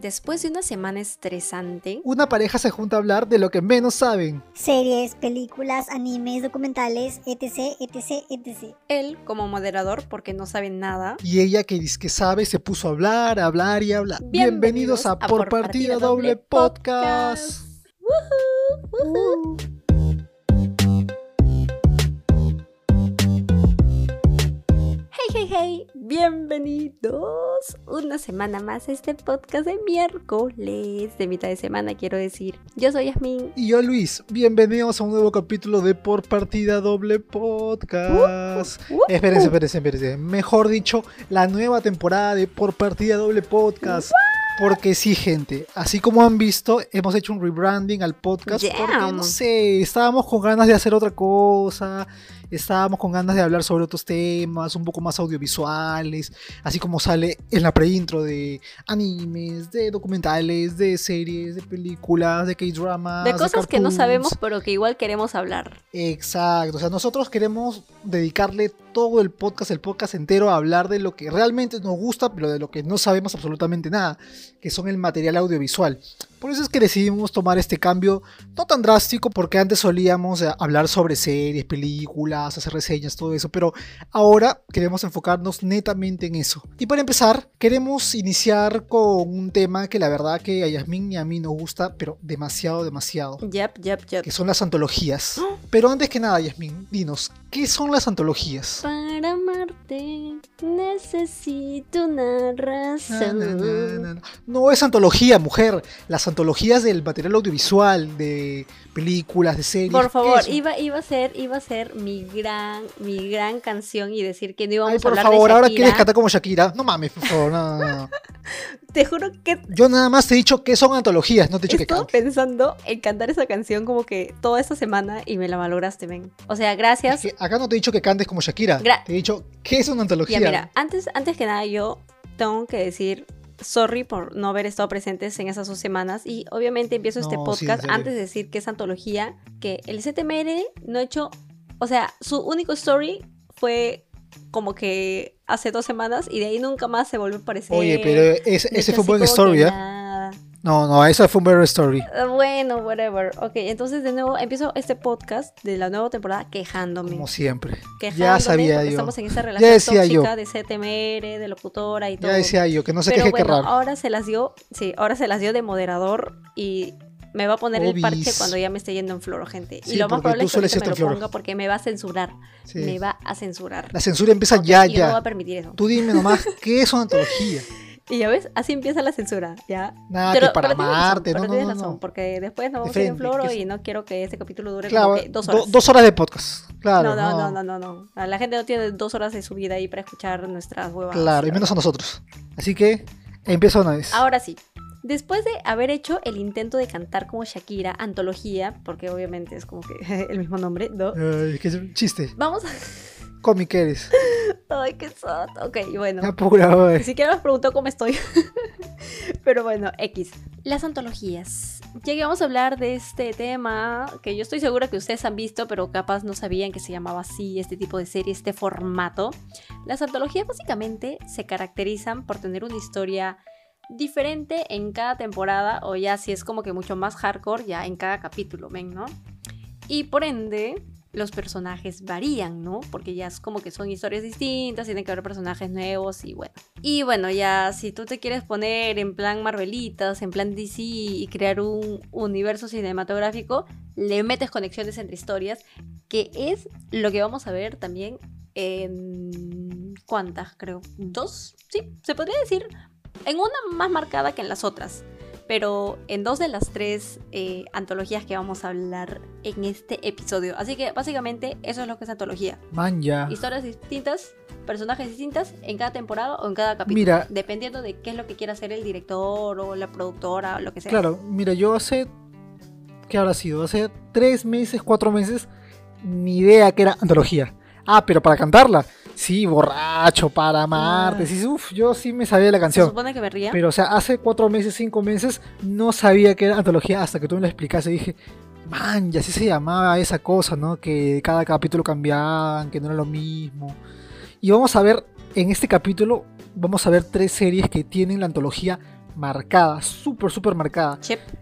Después de una semana estresante, una pareja se junta a hablar de lo que menos saben. Series, películas, animes, documentales, etc, etc, etc. él como moderador porque no sabe nada. Y ella que dice que sabe se puso a hablar, a hablar y a hablar. Bienvenidos, a, Por Partida, Doble Podcast. Woohoo, woohoo. Hey, hey, hey, bienvenidos una semana más a este podcast de miércoles, de mitad de semana quiero decir. Yo soy Yasmin. Y yo Luis, bienvenidos a un nuevo capítulo de Por Partida Doble Podcast. Uh, uh, Espérense, uh. espérense, espérense. Mejor dicho, la nueva temporada de Por Partida Doble Podcast. Porque sí, gente, así como han visto, hemos hecho un rebranding al podcast porque, no sé, estábamos con ganas de hacer otra cosa, estábamos con ganas de hablar sobre otros temas, un poco más audiovisuales, así como sale en la preintro de animes, de documentales, de series, de películas, de K-dramas. De cosas que no sabemos pero que igual queremos hablar. Exacto, o sea, nosotros queremos dedicarle todo el podcast, el podcast entero a hablar de lo que realmente nos gusta, pero de lo que no sabemos absolutamente nada, que son el material audiovisual. Por eso es que decidimos tomar este cambio no tan drástico, porque antes solíamos eh, hablar sobre series, películas, hacer reseñas, todo eso, pero ahora queremos enfocarnos netamente en eso. Y para empezar, queremos iniciar con un tema que la verdad que a Yasmin y a mí nos gusta, pero demasiado, demasiado Yep, yep, yep. que son las antologías. Pero antes que nada, Yasmin, dinos, ¿qué son las antologías? Para amarte necesito una Na, na, razón. na, na. No es antología, mujer. Las antologías del material audiovisual, de películas, de series. Por favor, iba, iba a ser, iba a ser mi gran, mi gran canción y decir que no íbamos Ay, a por hablar favor, de ahora quieres cantar como Shakira. No mames, por favor, no, no, no. Te juro que Yo nada más te he dicho que son antologías, no te he dicho que estaba cantes. pensando en cantar esa canción como que toda esta semana y me la malograste, ven. O sea, Es gracias. que acá no te he dicho que cantes como Shakira. Gra- te he dicho que es una antología. Ya mira, antes, antes que nada yo tengo que decir sorry por no haber estado presentes en esas dos semanas y obviamente empiezo este No, podcast antes de decir que es antología, que el CTMR no ha hecho, o sea, su único story fue como que hace dos semanas y de ahí nunca más se volvió a aparecer. Oye, pero ese, fue un buen story, ¿eh? No, no, esa fue un buen story. Ah, Bueno, whatever. Ok, entonces de nuevo empiezo este podcast de la nueva temporada quejándome. Como siempre. quejándome Ya sabía yo. Estamos en esa relación decía yo. tóxica de CTMR, de locutora y todo. Ya decía yo, que no se Pero queje bueno, que raro. ahora se las dio, sí, ahora se las dio de moderador y me va a poner el parche cuando ya me esté yendo en floro, gente. Sí, y lo más probable tú es que me lo floro. ponga porque me va a censurar. Sí. Me va a censurar. La censura empieza ya, y yo no ya. a permitir eso. Tú dime nomás, ¿qué es una antología? Y ya ves, así empieza la censura, ¿ya? Nada, Pero- que para pero tienes razón, amarte, pero no, no, no, razón, no. porque después nos vamos a ir en floro que y es- no quiero que este capítulo dure Claro, como que dos do- horas. dos horas de podcast. Claro, no, no, no, no, no, no. La gente no tiene dos horas de su vida ahí para escuchar nuestras huevas. Claro, y menos a nosotros. Así que, empieza una vez. Ahora sí. Después de haber hecho el intento de cantar como Shakira, antología, porque obviamente es como que el mismo nombre, ¿no? Que es un chiste. Vamos a... Cómic eres. Ay, qué sad. Ok, bueno. Apura, Ni güey. siquiera me preguntó cómo estoy. Pero bueno, X. Las antologías. Ya que vamos a hablar de este tema que yo estoy segura que ustedes han visto, pero capaz no sabían que se llamaba así, este tipo de serie, este formato. Las antologías básicamente se caracterizan por tener una historia diferente en cada temporada, o ya si es como que mucho más hardcore, ya en cada capítulo, ven, ¿no? Y por ende, los personajes varían, ¿no? Porque ya es como que son historias distintas, tienen que haber personajes nuevos y bueno. Y bueno, ya si tú te quieres poner en plan Marvelitas, en plan DC y crear un universo cinematográfico, le metes conexiones entre historias, que es lo que vamos a ver también en... ¿Cuántas, creo? ¿Dos? Sí, se podría decir en una más marcada que en las otras. Pero en dos de las tres eh, antologías que vamos a hablar en este episodio. Así que básicamente eso es lo que es antología. Man, ya. Historias distintas, personajes distintas en cada temporada o en cada capítulo. Mira. Dependiendo de qué es lo que quiera hacer el director o la productora o lo que sea. Claro, mira, yo hace. ¿Qué habrá sido? Hace tres meses, cuatro meses, ni idea que era antología. Ah, pero para cantarla. Sí, borracho, para amarte. Ah. Sí, uf, yo sí me sabía la Se canción. supone que me ría. Pero, o sea, hace cuatro meses, cinco meses, no sabía que era antología hasta que tú me lo explicaste. Y dije, man, ya así se llamaba esa cosa, ¿no? Que cada capítulo cambiaban, que no era lo mismo. Y vamos a ver, en este capítulo, vamos a ver tres series que tienen la antología marcada, súper, súper marcada.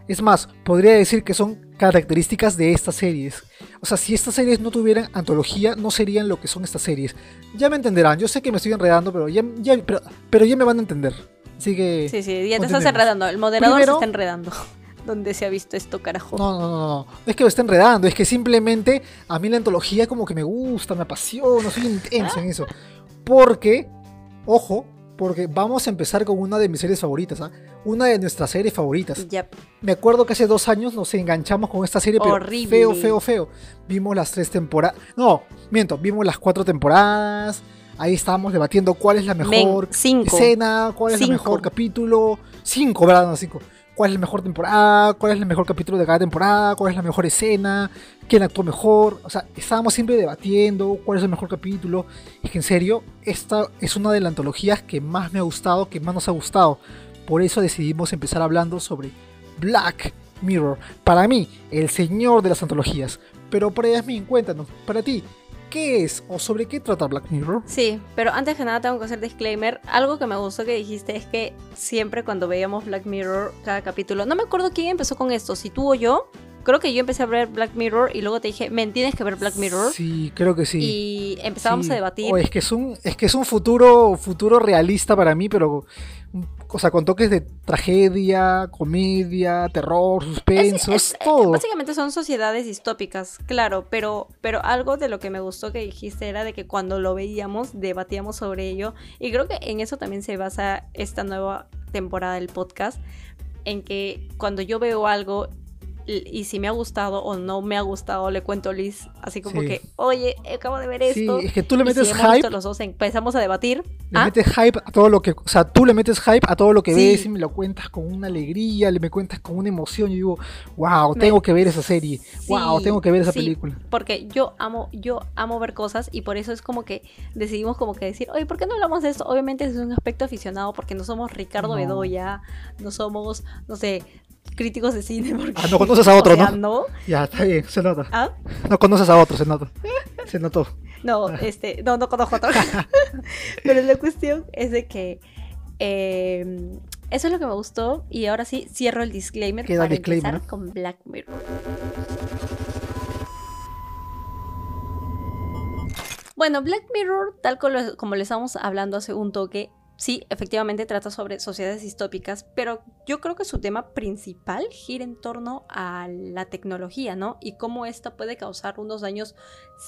Es más, podría decir que son características de estas series. O sea, si estas series no tuvieran antología, no serían lo que son estas series. Ya me entenderán, yo sé que me estoy enredando, pero ya, ya- pero, pero ya me van a entender. Así que... Sí, sí, ya te estás enredando. El moderador Primero- se está enredando. ¿Dónde se ha visto esto, carajo? No, no, no, no, es que me esté enredando, es que simplemente a mí la antología como que me gusta, me apasiona, soy intenso en eso. Porque, ojo, porque vamos a empezar con una de mis series favoritas, ¿ah? Una de nuestras series favoritas. Ya. Me acuerdo que hace dos años nos enganchamos con esta serie, pero Horrible. feo, feo, feo. Vimos las tres temporadas. No, miento, vimos las cuatro temporadas. Ahí estábamos debatiendo cuál es la Men, mejor cinco. escena, cuál es el mejor capítulo. Cinco, ¿verdad? No, cinco. ¿Cuál es la mejor temporada? ¿Cuál es el mejor capítulo de cada temporada? ¿Cuál es la mejor escena? ¿Quién actuó mejor? O sea, estábamos siempre debatiendo cuál es el mejor capítulo. Es que en serio, esta es una de las antologías que más me ha gustado, que más nos ha gustado. Por eso decidimos empezar hablando sobre Black Mirror. Para mí, el señor de las antologías. Pero para Yasmin, cuéntanos, para ti, ¿qué es o sobre qué trata Black Mirror? Sí, pero antes que nada tengo que hacer disclaimer. Algo que me gustó que dijiste es que siempre cuando veíamos Black Mirror, cada capítulo, no me acuerdo quién empezó con esto, si tú o yo. Creo que yo empecé a ver Black Mirror y luego te dije, men, tienes que ver Black Mirror. Sí, creo que sí. Y empezábamos Sí. a debatir. Oh, es que es un, es que es un futuro, futuro realista para mí, pero o sea, con toques de tragedia, comedia, terror, suspenso, es, Es- es- todo. Básicamente son sociedades distópicas, claro, pero, pero algo de lo que me gustó que dijiste era de que cuando lo veíamos debatíamos sobre ello y creo que en eso también se basa esta nueva temporada del podcast, en que cuando yo veo algo y si me ha gustado o no me ha gustado, le cuento a Liz así como Sí. que, oye, acabo de ver Sí, esto. es que tú le metes si hype, los dos, empezamos a debatir. le ¿Ah? metes hype a todo lo que, o sea, tú le metes hype a todo lo que Sí. ves y me lo cuentas con una alegría, le me cuentas con una emoción y digo, wow, Me- tengo que ver esa serie, wow, tengo que ver esa película. Porque yo amo, yo amo ver cosas y por eso es como que decidimos como que decir, oye, ¿por qué no hablamos de esto? Obviamente es un aspecto aficionado porque no somos Ricardo No. Bedoya, no somos, no sé, críticos de cine. Porque, Ah, no conoces a otro, o sea, ¿no? no. Ya, está bien, se nota. ¿Ah? No conoces a otro, se nota. Se notó. No, este, no, no conozco a otro. Pero la cuestión es de que eh, eso es lo que me gustó y ahora sí cierro el disclaimer Queda para disclaimer, empezar ¿no? con Black Mirror. Bueno, Black Mirror, tal como, como le estábamos hablando hace un toque, sí, efectivamente trata sobre sociedades distópicas, pero yo creo que su tema principal gira en torno a la tecnología, ¿no? Y cómo esta puede causar unos daños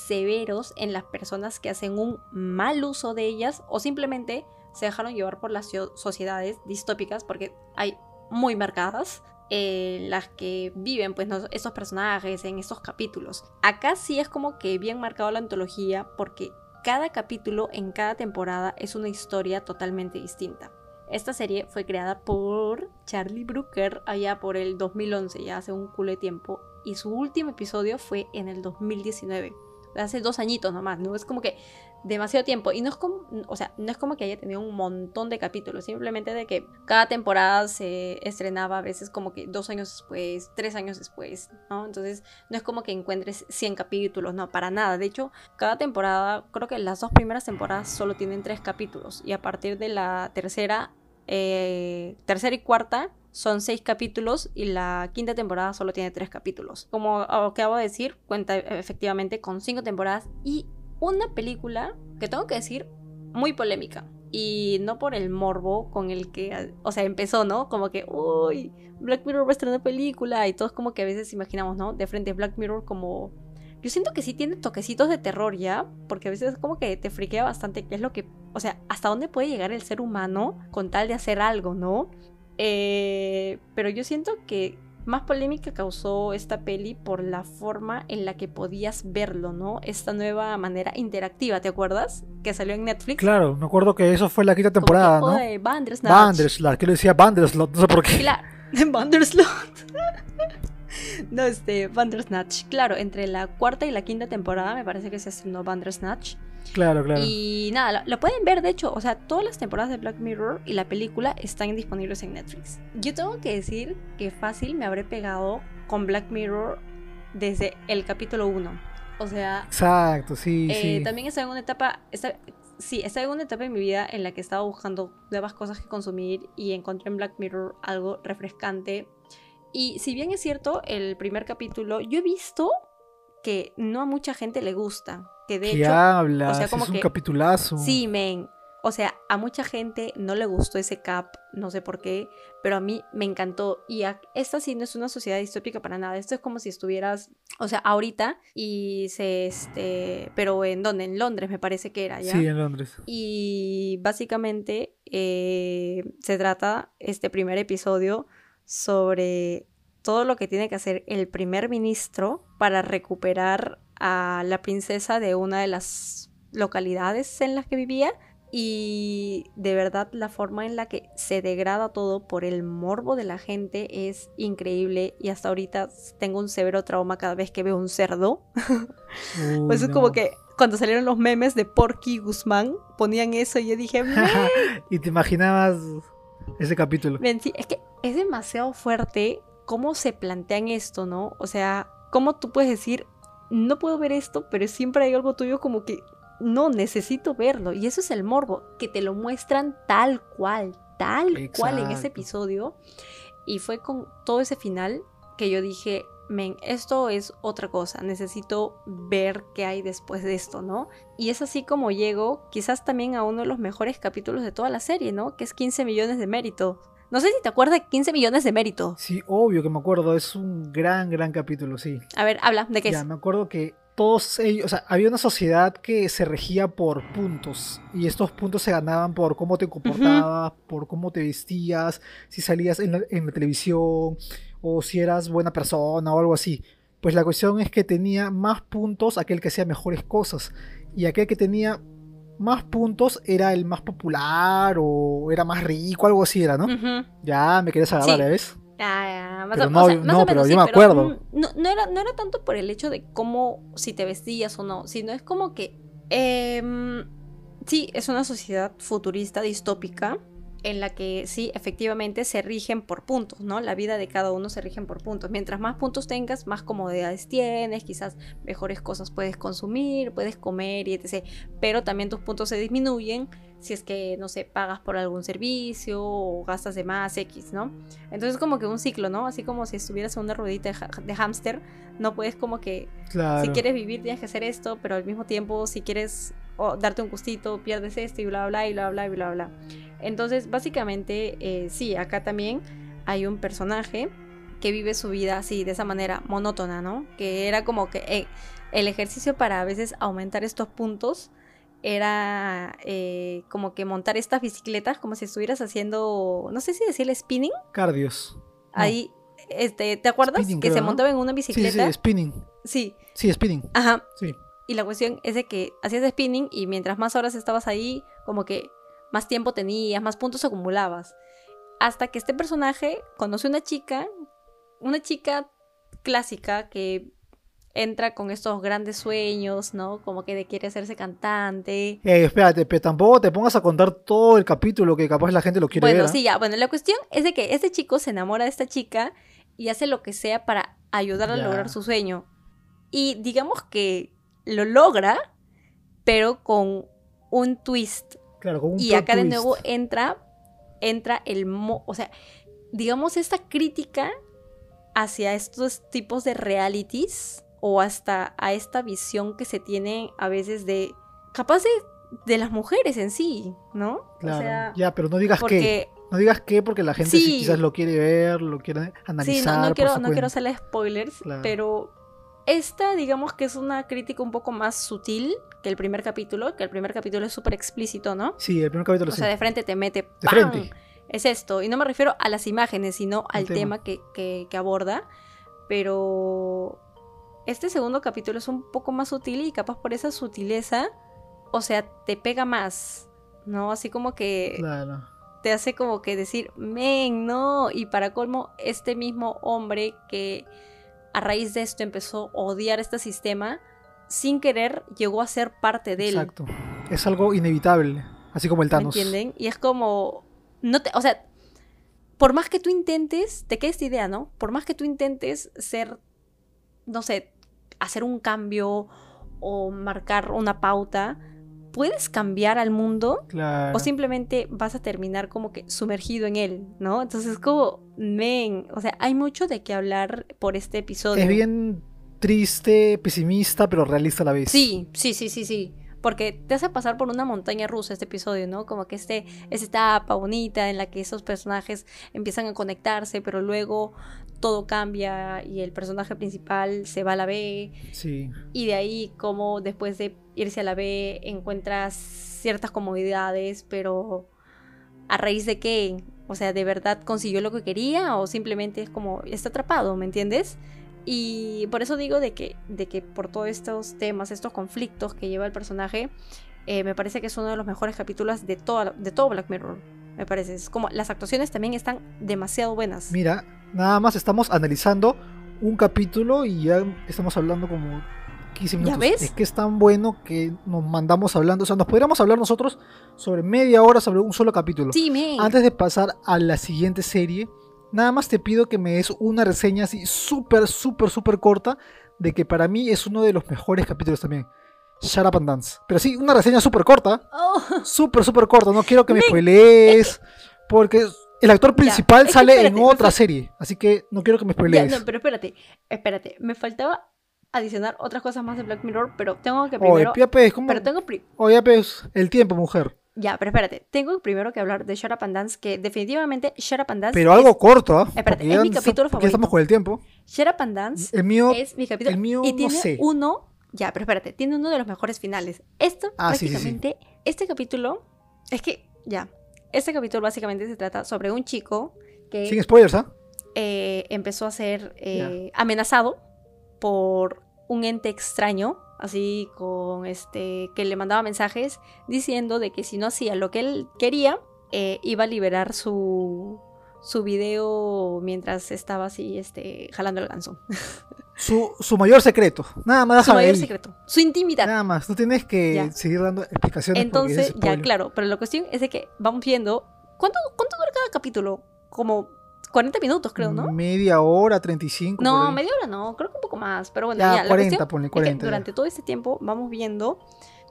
severos en las personas que hacen un mal uso de ellas o simplemente se dejaron llevar por las so- sociedades distópicas, porque hay muy marcadas. eh, las que viven pues ¿no? estos personajes en estos capítulos. Acá sí es como que bien marcado la antología porque cada capítulo en cada temporada es una historia totalmente distinta. Esta serie fue creada por Charlie Brooker allá por el 2011, ya hace un culo de tiempo, y su último episodio fue en el 2019. Hace dos añitos nomás, ¿no? Es como que demasiado tiempo. Y no es como, o sea, no es como que haya tenido un montón de capítulos, simplemente de que cada temporada se estrenaba a veces como que dos años después, tres años después, ¿no? Entonces no es como que encuentres 100 capítulos, no, para nada. De hecho, cada temporada, creo que las dos primeras temporadas solo tienen tres capítulos. Y a partir de la tercera, eh, tercera y cuarta son seis capítulos y la quinta temporada solo tiene tres capítulos. Como acabo de decir, cuenta efectivamente con cinco temporadas y una película que tengo que decir muy polémica. Y no por el morbo con el que, o sea, empezó, ¿no? Como que, uy, Black Mirror va a estrenar película y todos como que a veces imaginamos, ¿no? De frente Black Mirror como... Yo siento que sí tiene toquecitos de terror ya, porque a veces como que te friquea bastante qué es lo que... O sea, hasta dónde puede llegar el ser humano con tal de hacer algo, ¿no? Eh, pero yo siento que más polémica causó esta peli por la forma en la que podías verlo, ¿no? Esta nueva manera interactiva, ¿te acuerdas? Que salió en Netflix. Claro, me acuerdo que eso fue la quinta temporada, ¿no? "Oye, Bandersnatch". Banderslat, que le decía Banderslot, no sé por qué. Claro, Banderslot. no, este, Bandersnatch. Claro, entre la cuarta y la quinta temporada me parece que se estrenó Bandersnatch. Claro, claro. Y nada, lo, lo pueden ver, de hecho, o sea, todas las temporadas de Black Mirror y la película están disponibles en Netflix. Yo tengo que decir que fácil me habré pegado con Black Mirror desde el capítulo 1. O sea, Exacto, sí, eh, sí. también está en una etapa, está- sí, estaba en una etapa en mi vida en la que estaba buscando nuevas cosas que consumir y encontré en Black Mirror algo refrescante. Y si bien es cierto, el primer capítulo, yo he visto que no a mucha gente le gusta. Que de ¿Qué hecho, hablas? o sea, como es un que- capitulazo. Sí, men. O sea, a mucha gente no le gustó ese cap, no sé por qué, pero a mí me encantó. Y a- esta sí no es una sociedad distópica para nada. Esto es como si estuvieras, o sea, ahorita y se, este, pero ¿en dónde? En Londres me parece que era, ¿ya? Sí, en Londres. Y básicamente eh, se trata este primer episodio sobre todo lo que tiene que hacer el primer ministro para recuperar a la princesa de una de las localidades en las que vivía. Y de verdad la forma en la que se degrada todo por el morbo de la gente es increíble. Y hasta ahorita tengo un severo trauma cada vez que veo un cerdo. Pues es no. como que cuando salieron los memes de Porky Guzmán, ponían eso y yo dije, "Men, y te imaginabas ese capítulo. es que es demasiado fuerte cómo se plantean esto, ¿no? O sea, cómo tú puedes decir, no puedo ver esto, pero siempre hay algo tuyo como que, no, necesito verlo. Y eso es el morbo, que te lo muestran tal cual, tal cual en ese episodio. Y fue con todo ese final que yo dije, men, esto es otra cosa, necesito ver qué hay después de esto, ¿no? Y es así como llego quizás también a uno de los mejores capítulos de toda la serie, ¿no? Que es 15 millones de mérito. No sé si te acuerdas de 15 millones de mérito. Sí, obvio que me acuerdo. Es un gran, gran capítulo, sí. A ver, habla, ¿de qué Ya, es? me acuerdo que todos ellos, o sea, había una sociedad que se regía por puntos y estos puntos se ganaban por cómo te comportabas, por cómo te vestías, si salías en la, en la televisión o si eras buena persona o algo así. Pues la cuestión es que tenía más puntos aquel que hacía mejores cosas y aquel que tenía más puntos era el más popular o era más rico, algo así era, ¿no? Ya me querías agarrar, Sí. ¿ya ves? Ah, más Pero o- no, o sea, más no, o pero yo sí, me acuerdo. mm, No, no era, no era tanto por el hecho de cómo, si te vestías o no, sino es como que, em, sí, es una sociedad futurista, distópica, en la que sí, efectivamente se rigen por puntos, ¿no? La vida de cada uno se rigen por puntos. Mientras más puntos tengas, más comodidades tienes, quizás mejores cosas puedes consumir, puedes comer y etc. Pero también tus puntos se disminuyen si es que, no sé, pagas por algún servicio o gastas de más X, ¿no? Entonces como que un ciclo, ¿no? Así como si estuvieras en una ruedita de, hámster, no puedes como que Claro. si quieres vivir tienes que hacer esto, pero al mismo tiempo si quieres oh, darte un gustito pierdes esto y bla bla y bla bla y bla bla. Entonces básicamente eh, sí, acá también hay un personaje que vive su vida así, de esa manera monótona, ¿no? Que era como que eh, el ejercicio para a veces aumentar estos puntos era eh, como que montar estas bicicletas como si estuvieras haciendo, no sé si decirle spinning, Cardios. No. ahí, este, ¿te acuerdas? Spinning, que creo, se ¿no? montaba en una Sí, sí, bicicleta. spinning. sí. Sí, spinning. Ajá. Sí. Y la cuestión es de que hacías spinning y mientras más horas estabas ahí, como que más tiempo tenías, más puntos acumulabas. Hasta que este personaje conoce una chica, una chica clásica que entra con estos grandes sueños, ¿no? Como que de quiere hacerse cantante. Espérate, pero tampoco te pongas a contar todo el capítulo que capaz la gente lo quiere Bueno, ver. ¿ah? sí, ya. Bueno, la cuestión es de que este chico se enamora de esta chica y hace lo que sea para ayudarla a lograr su sueño. Y digamos que lo logra, pero con un twist. Claro, con un Y acá de nuevo entra, entra el mo, o sea, digamos esta crítica hacia estos tipos de realities o hasta a esta visión que se tiene a veces de, capaz de, de las mujeres en sí, ¿no? Claro, o sea, ya, pero no digas qué. porque No digas qué porque la gente sí Sí. quizás lo quiere ver, lo quiere analizar. Sí, no, no quiero, no quiero hacerle spoilers, Claro. pero esta, digamos que es una crítica un poco más sutil que el primer capítulo, que el primer capítulo es súper explícito, ¿no? Sí, el primer capítulo O sí. sea, de frente te mete De ¡pam! frente. Es esto. Y no me refiero a las imágenes, sino al tema. tema, que, que- que aborda. Pero este segundo capítulo es un poco más sutil y capaz por esa sutileza, o sea, te pega más. ¿No? Así como que Claro. te hace como que decir, men, no. Y para colmo, este mismo hombre que a raíz de esto empezó a odiar este sistema, sin querer llegó a ser parte de él. Exacto. Es algo inevitable. Así como el ¿Me Thanos. entienden? Y es como. No te, o sea, por más que tú intentes, te queda esta idea, ¿no? Por más que tú intentes ser, no sé, hacer un cambio o marcar una pauta, puedes cambiar al mundo Claro. o simplemente vas a terminar como que sumergido en él, ¿no? Entonces como, men, o sea, hay mucho de qué hablar por este episodio. Es bien triste, pesimista, pero realista a la vez. Sí, sí, sí, sí, sí. Porque te hace pasar por una montaña rusa este episodio, ¿no? Como que este, esta etapa bonita en la que esos personajes empiezan a conectarse, pero luego todo cambia y el personaje principal se va a la B. Sí. Y de ahí como después de irse a la B encuentras ciertas comodidades, pero a raíz de qué? O sea, ¿de verdad consiguió lo que quería o simplemente es como está atrapado, ¿me entiendes? Y por eso digo de que, de que por todos estos temas, estos conflictos que lleva el personaje, eh, me parece que es uno de los mejores capítulos de, toda, de todo Black Mirror. Me parece. Es como las actuaciones también están demasiado buenas. Mira, nada más estamos analizando un capítulo y ya estamos hablando como 15 ¿Ya minutos. ves? Es que es tan bueno que nos mandamos hablando. O sea, nos podríamos hablar nosotros sobre media hora sobre un solo capítulo. Sí, men. Antes de pasar a la siguiente serie, nada más te pido que me des una reseña así súper, súper, súper corta de que para mí es uno de los mejores capítulos también. Shut Up and Dance. Pero sí, una reseña súper corta. Oh, Súper, súper corta. No quiero que me spoilees. Porque el actor principal es que sale en espérate, me otra serie. Así que no quiero que me ya, spoilees. no, pero espérate, espérate. Me faltaba adicionar otras cosas más de Black Mirror, pero tengo que Oye, primero... ya pues, ¿cómo? pero tengo Oye, pues, el tiempo, mujer. Ya, pero espérate. Tengo primero que hablar de Shut Up and Dance, que definitivamente Shut Up and Dance... Pero algo corto, ¿ah? Espérate, es ya mi capítulo porque ya estamos favorito. con el tiempo. Shut Up and Dance El mío. es mi capítulo. el mío y no tiene sé. uno. Ya, pero espérate, tiene uno de los mejores finales. Esto Ah, sí, sí, sí. prácticamente. Este capítulo. Es que, ya. Este capítulo básicamente se trata sobre un chico que Sin spoilers, ¿ah? eh, empezó a ser eh, amenazado por un ente extraño. Así con este. que le mandaba mensajes diciendo de que si no hacía lo que él quería, eh, iba a liberar su. su video mientras estaba así, este. jalando el ganso. Su, su mayor secreto. Nada más su mayor ahí. secreto. Su intimidad. Nada más. No tienes que Ya. seguir dando explicaciones. Entonces, ya, claro, pero la cuestión es de que vamos viendo. ¿Cuánto, cuánto dura cada capítulo? Como 40 minutos, creo, ¿no? Media hora, 35. por No, media hora no, creo que un poco más. Pero bueno, Ya, ya, la 40, cuestión ponle es que 40. durante todo este tiempo vamos viendo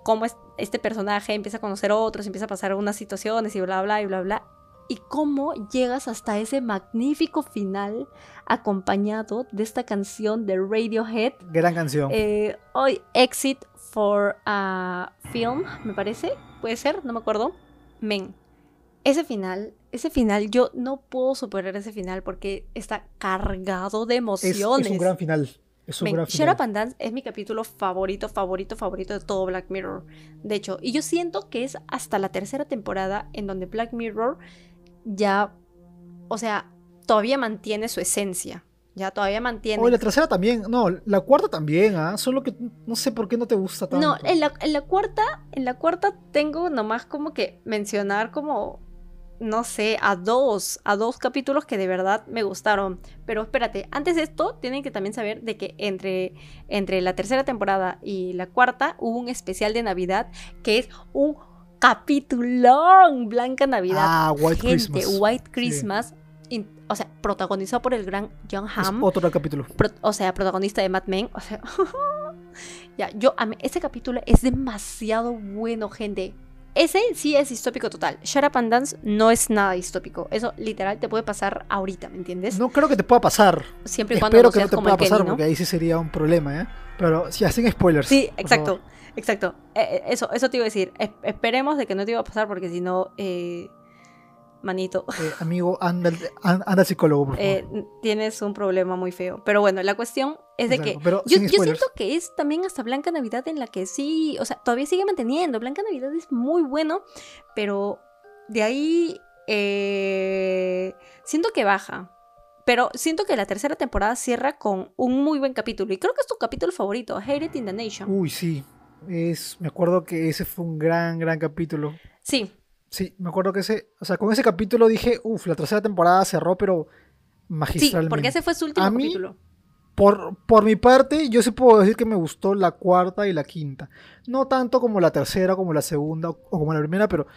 cómo es- este personaje empieza a conocer a otros, empieza a pasar unas situaciones y bla, bla, y bla, bla. Y cómo llegas hasta ese magnífico final acompañado de esta canción de Radiohead. Gran canción. Eh, hoy, Exit for a Film, me parece. Puede ser, no me acuerdo. Men, ese final, ese final, yo no puedo superar ese final porque está cargado de es, emociones. es un gran final. Es un Men, gran Shut final. Up and Dance es mi capítulo favorito, favorito, favorito de todo Black Mirror. De hecho, y yo siento que es hasta la tercera temporada en donde Black Mirror ya, o sea, todavía mantiene su esencia. Ya todavía mantiene. Oye, la tercera también. No, la cuarta también, ¿ah? Solo que no sé por qué no te gusta tanto. No, en la, en la cuarta, en la cuarta tengo nomás como que mencionar como, no sé, a dos, a dos capítulos que de verdad me gustaron. Pero espérate, antes de esto, tienen que también saber de que entre, entre la tercera temporada y la cuarta hubo un especial de Navidad que es un capitulón Blanca Navidad. Ah, White Gente, Christmas. White Christmas. O sea, protagonizado por el gran John Es Hamm otro capítulo. pro- o sea, protagonista de Mad Men, o sea, ya, yo, a mí, ese capítulo es demasiado bueno, gente. Ese sí es distópico total. Shut Up and Dance no es nada distópico. Eso literal te puede pasar ahorita, ¿me entiendes? No creo que te pueda pasar. Siempre y cuando Espero no que no te pueda el Kenny, pasar ¿no? porque ahí sí sería un problema, ¿eh? Pero sí, hacen spoilers. Sí, exacto, exacto. Eh, eh, eso, eso te iba a decir. Es- esperemos de que no te iba a pasar porque si no, eh, manito, Eh, amigo, anda, al- psicólogo, por favor. eh, tienes un problema muy feo. Pero bueno, la cuestión es de Exacto, que pero Yo, siento que es también hasta Blanca Navidad en la que sí, o sea, todavía sigue manteniendo. Blanca Navidad es muy bueno, pero de ahí eh, siento que baja. Pero siento que la tercera temporada cierra con un muy buen capítulo. Y creo que es tu capítulo favorito, Hate It in the Nation. Uy, sí. Es, me acuerdo que ese fue un gran, gran capítulo. Sí, Sí, me acuerdo que ese, o sea, con ese capítulo dije, uff, la tercera temporada cerró, pero sí, magistralmente. porque ese fue su último A mí- capítulo. Por, por mi parte, yo sí puedo decir que me gustó la cuarta y la quinta. No tanto como la tercera, como la segunda o como la primera, pero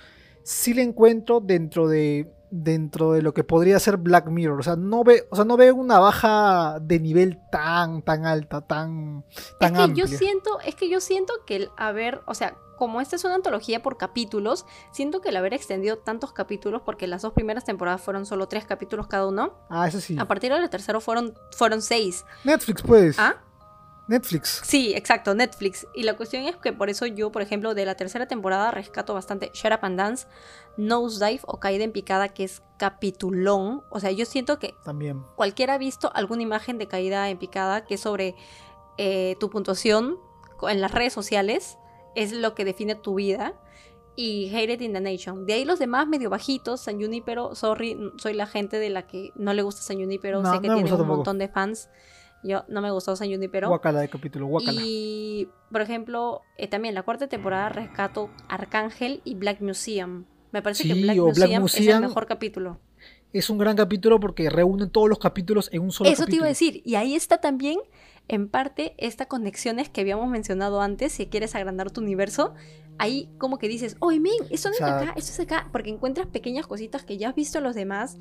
sí le encuentro dentro de dentro de lo que podría ser Black Mirror. O sea, no ve, o sea, no veo una baja de nivel tan, tan alta, tan, tan es que amplia. yo siento, es que yo siento que el haber, o sea, como esta es una antología por capítulos, siento que el haber extendido tantos capítulos, porque las dos primeras temporadas fueron solo tres capítulos cada uno, Ah, eso sí. a partir de la tercera fueron, fueron seis. Netflix, pues. ¿Ah? Netflix. Sí, exacto, Netflix. Y la cuestión es que por eso yo, por ejemplo, de la tercera temporada rescato bastante Shut Up and Dance, Nosedive o Caída en Picada, que es capitulón. O sea, yo siento que También. cualquiera ha visto alguna imagen de Caída en Picada que es sobre eh, tu puntuación en las redes sociales, es lo que define tu vida. Y Hated in the Nation. De ahí los demás medio bajitos, San Junipero, sorry, soy la gente de la que no le gusta San Junipero, No, sé que no tiene un tampoco. montón de fans. Yo no me gustó San Junipero. Guacala de capítulo, guacala. Y, por ejemplo, eh, también la cuarta temporada rescato Arcángel y Black Museum. Me parece que Sí, Black o Museum, Black es el mejor capítulo. Es un gran capítulo porque reúne todos los capítulos en un solo Eso te iba capítulo. a decir. Y ahí está también, en parte, estas conexiones que habíamos mencionado antes. Si quieres agrandar tu universo, ahí como que dices, oye, men, esto no es Exacto. acá, esto es acá. Porque encuentras pequeñas cositas que ya has visto en los demás.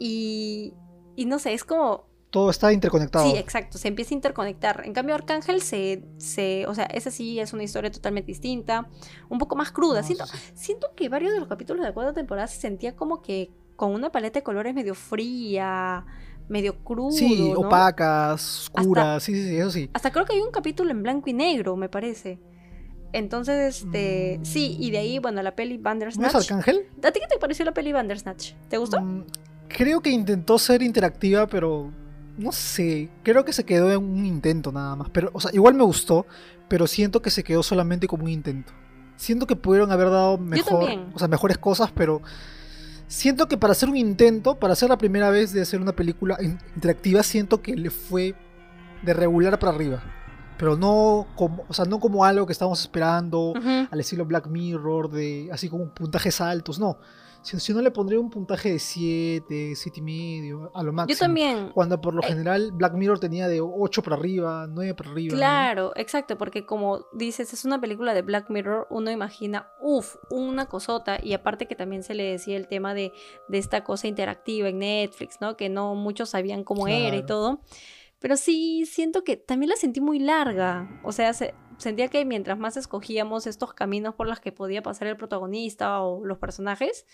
Y, y no sé, es como Todo está interconectado. Sí, exacto, se empieza a interconectar. En cambio, Arcángel se, se, o sea, esa sí es una historia totalmente distinta, un poco más cruda. No, siento, sí, sí. siento que varios de los capítulos de la cuarta temporada se sentía como que con una paleta de colores medio fría, medio crudo. Sí, ¿no? opacas, oscuras, sí, sí, sí, eso sí. Hasta creo que hay un capítulo en blanco y negro, me parece. Entonces, este, Mm. sí, y de ahí, bueno, la peli ¿No es Bandersnatch. Arcángel? ¿A ti qué te pareció la peli Bandersnatch? ¿Te gustó? Mm, creo que intentó ser interactiva, pero no sé. Creo que se quedó en un intento nada más. Pero, o sea, igual me gustó, pero siento que se quedó solamente como un intento. Siento que pudieron haber dado mejor, o sea, mejores cosas, pero siento que para hacer un intento, para hacer la primera vez de hacer una película in- interactiva, siento que le fue de regular para arriba. Pero no como, o sea, no como algo que estábamos esperando, al estilo Black Mirror, de así como puntajes altos, no. Si, si no le pondría un puntaje de 7, 7 y medio, a lo máximo. Yo también. Cuando por lo Eh, general Black Mirror tenía de 8 para arriba, 9 para arriba. ¿no? Claro, exacto, porque como dices, es una película de Black Mirror, uno imagina, uff, una cosota, y aparte que también se le decía el tema de, de esta cosa interactiva en Netflix, ¿no? Que no muchos sabían cómo era y todo. Pero sí, siento que también la sentí muy larga. O sea, se- sentía que mientras más escogíamos estos caminos por los que podía pasar el protagonista o los personajes,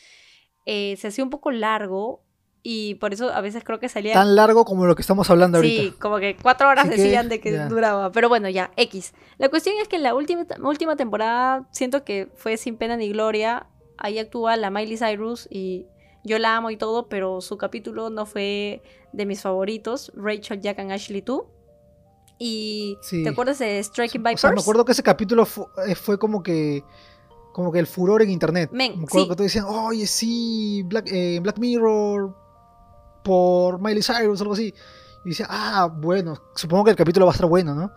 eh, se hacía un poco largo. Y por eso a veces creo que salía Tan largo como lo que estamos hablando Sí, ahorita. como que cuatro horas Así que, decían de que duraba. Pero bueno, ya, X. La cuestión es que en la última, última temporada siento que fue sin pena ni gloria. Ahí actúa la Miley Cyrus y yo la amo y todo, pero su capítulo no fue de mis favoritos. Rachel, Jack and Ashley 2. Y Sí. ¿te acuerdas de Striking O Vipers? sea, me acuerdo que ese capítulo eh, fue, como que como que el furor en internet. Men, me acuerdo sí. que todos decían, oye, sí, Black, eh, Black Mirror por Miley Cyrus, algo así. Y decía, ah, bueno, supongo que el capítulo va a estar bueno, ¿no?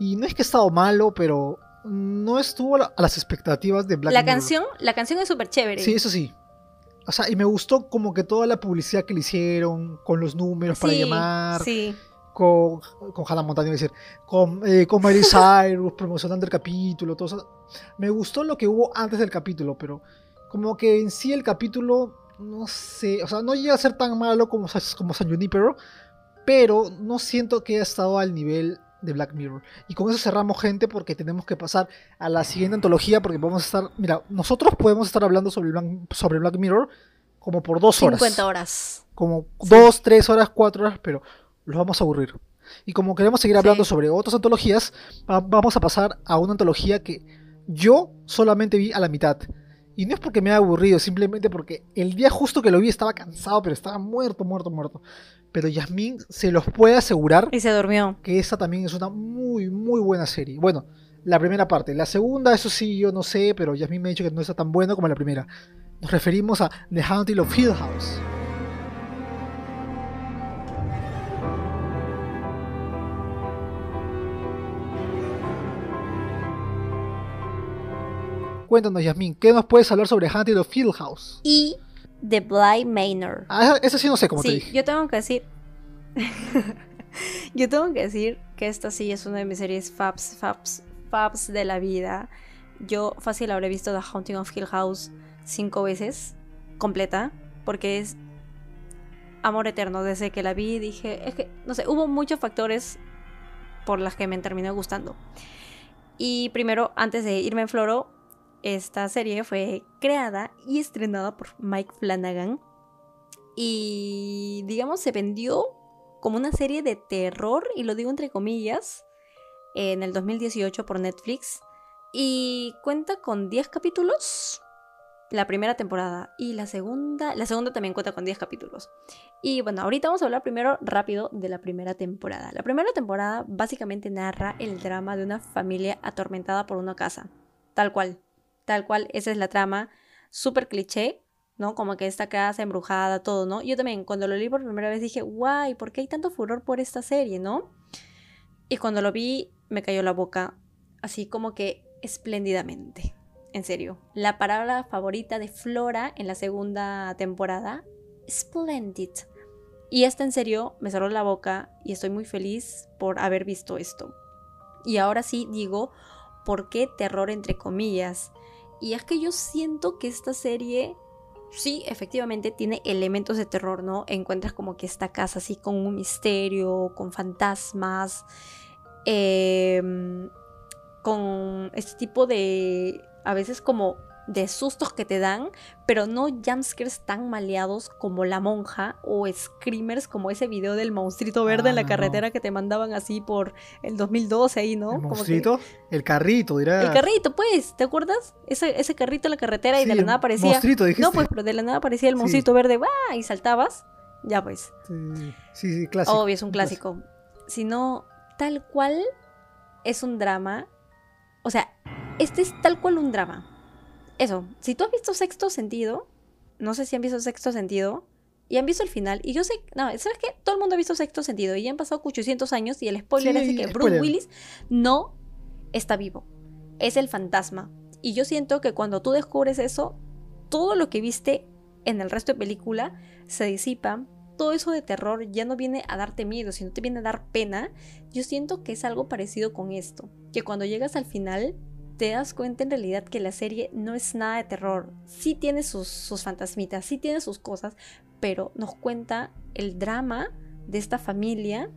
Y no es que ha estado malo, pero no estuvo a la- a las expectativas de Black la Mirror. canción, la canción es súper chévere. Sí, eso sí. O sea, y me gustó como que toda la publicidad que le hicieron, con los números para llamar, Sí, con, con Hannah Montana, decir, con, eh, con Miley Cyrus, promocionando el capítulo, todo eso. Me gustó lo que hubo antes del capítulo, pero como que en sí el capítulo, no sé, o sea, no llega a ser tan malo como, como San Junipero, pero no siento que haya estado al nivel de Black Mirror. Y con eso cerramos, gente, porque tenemos que pasar a la siguiente antología, porque vamos a estar, mira, nosotros podemos estar hablando sobre Black, sobre Black Mirror como por dos horas. 50 horas. Como Sí. dos, tres horas, cuatro horas, pero los vamos a aburrir. Y como queremos seguir hablando Sí. sobre otras antologías, va- vamos a pasar a una antología que yo solamente vi a la mitad. Y no es porque me haya aburrido, simplemente porque el día justo que lo vi estaba cansado, pero estaba muerto, muerto, muerto. Pero Yasmín se los puede asegurar Y se durmió. que esa también es una muy, muy buena serie. Bueno, la primera parte. La segunda, eso sí, yo no sé, pero Yasmín me ha dicho que no está tan buena como la primera. Nos referimos a The Haunting of Hill House. Cuéntanos, Yasmín, ¿qué nos puedes hablar sobre Haunted of Hill House? Y The Bly Manor. Ah, esa- esa sí no sé cómo te dije. yo tengo que decir. yo tengo que decir que esta sí es una de mis series faps, faps, faps de la vida. Yo fácil habré visto The Haunting of Hill House cinco veces, completa. porque es amor eterno. Desde que la vi dije, es que, no sé, hubo muchos factores por las que me terminó gustando. Y primero, antes de irme en floro, esta serie fue creada y estrenada por Mike Flanagan. Y, digamos, se vendió como una serie de terror, y lo digo entre comillas, en el 2018 por Netflix. Y cuenta con 10 capítulos la primera temporada y la segunda, la segunda también cuenta con 10 capítulos. Y bueno, ahorita vamos a hablar primero rápido de la primera temporada. La primera temporada básicamente narra el drama de una familia atormentada por una casa. Tal cual, tal cual, esa es la trama, súper cliché, ¿no? Como que esta casa embrujada, todo, ¿no? Yo también cuando lo leí por primera vez dije, guay, ¿por qué hay tanto furor por esta serie, ¿no? Y cuando lo vi me cayó la boca, así como que espléndidamente en serio. La palabra favorita de Flora en la segunda temporada, splendid. Y esta en serio me cerró la boca y estoy muy feliz por haber visto esto. Y ahora sí digo, ¿por qué terror entre comillas? Y es que yo siento que esta serie sí, efectivamente tiene elementos de terror, ¿no? Encuentras como que esta casa así con un misterio, con fantasmas, em, con este tipo de a veces como de sustos que te dan, pero no jumpscares tan maleados como La Monja o screamers como ese video del monstruito verde en la Ah, carretera que te mandaban así por el 2012 ahí, ¿no? ¿El que- monstruito? El carrito, dirá. El carrito, pues, ¿te acuerdas? Ese, ese carrito en la carretera y de la nada aparecía... Monstruito, dijiste. No, pues, pero de la nada aparecía el Sí. monstruito verde, ¡guau! Y saltabas. Ya, pues. Sí, sí, sí, clásico. Obvio, es un clásico. Sino, tal cual es un drama. O sea, este es tal cual un drama. Eso, si tú has visto Sexto Sentido, no sé si han visto Sexto Sentido, y han visto el final, y yo sé, no, ¿sabes qué? Todo el mundo ha visto Sexto Sentido, y ya han pasado 800 años, y el spoiler Sí, es que Bruce. Willis no está vivo. Es el fantasma. Y yo siento que cuando tú descubres eso, todo lo que viste en el resto de película se disipa, todo eso de terror ya no viene a darte miedo, sino te viene a dar pena. Yo siento que es algo parecido con esto, que cuando llegas al final te das cuenta en realidad que la serie no es nada de terror. Sí tiene sus, sus fantasmitas, sí tiene sus cosas, pero nos cuenta el drama de esta familia,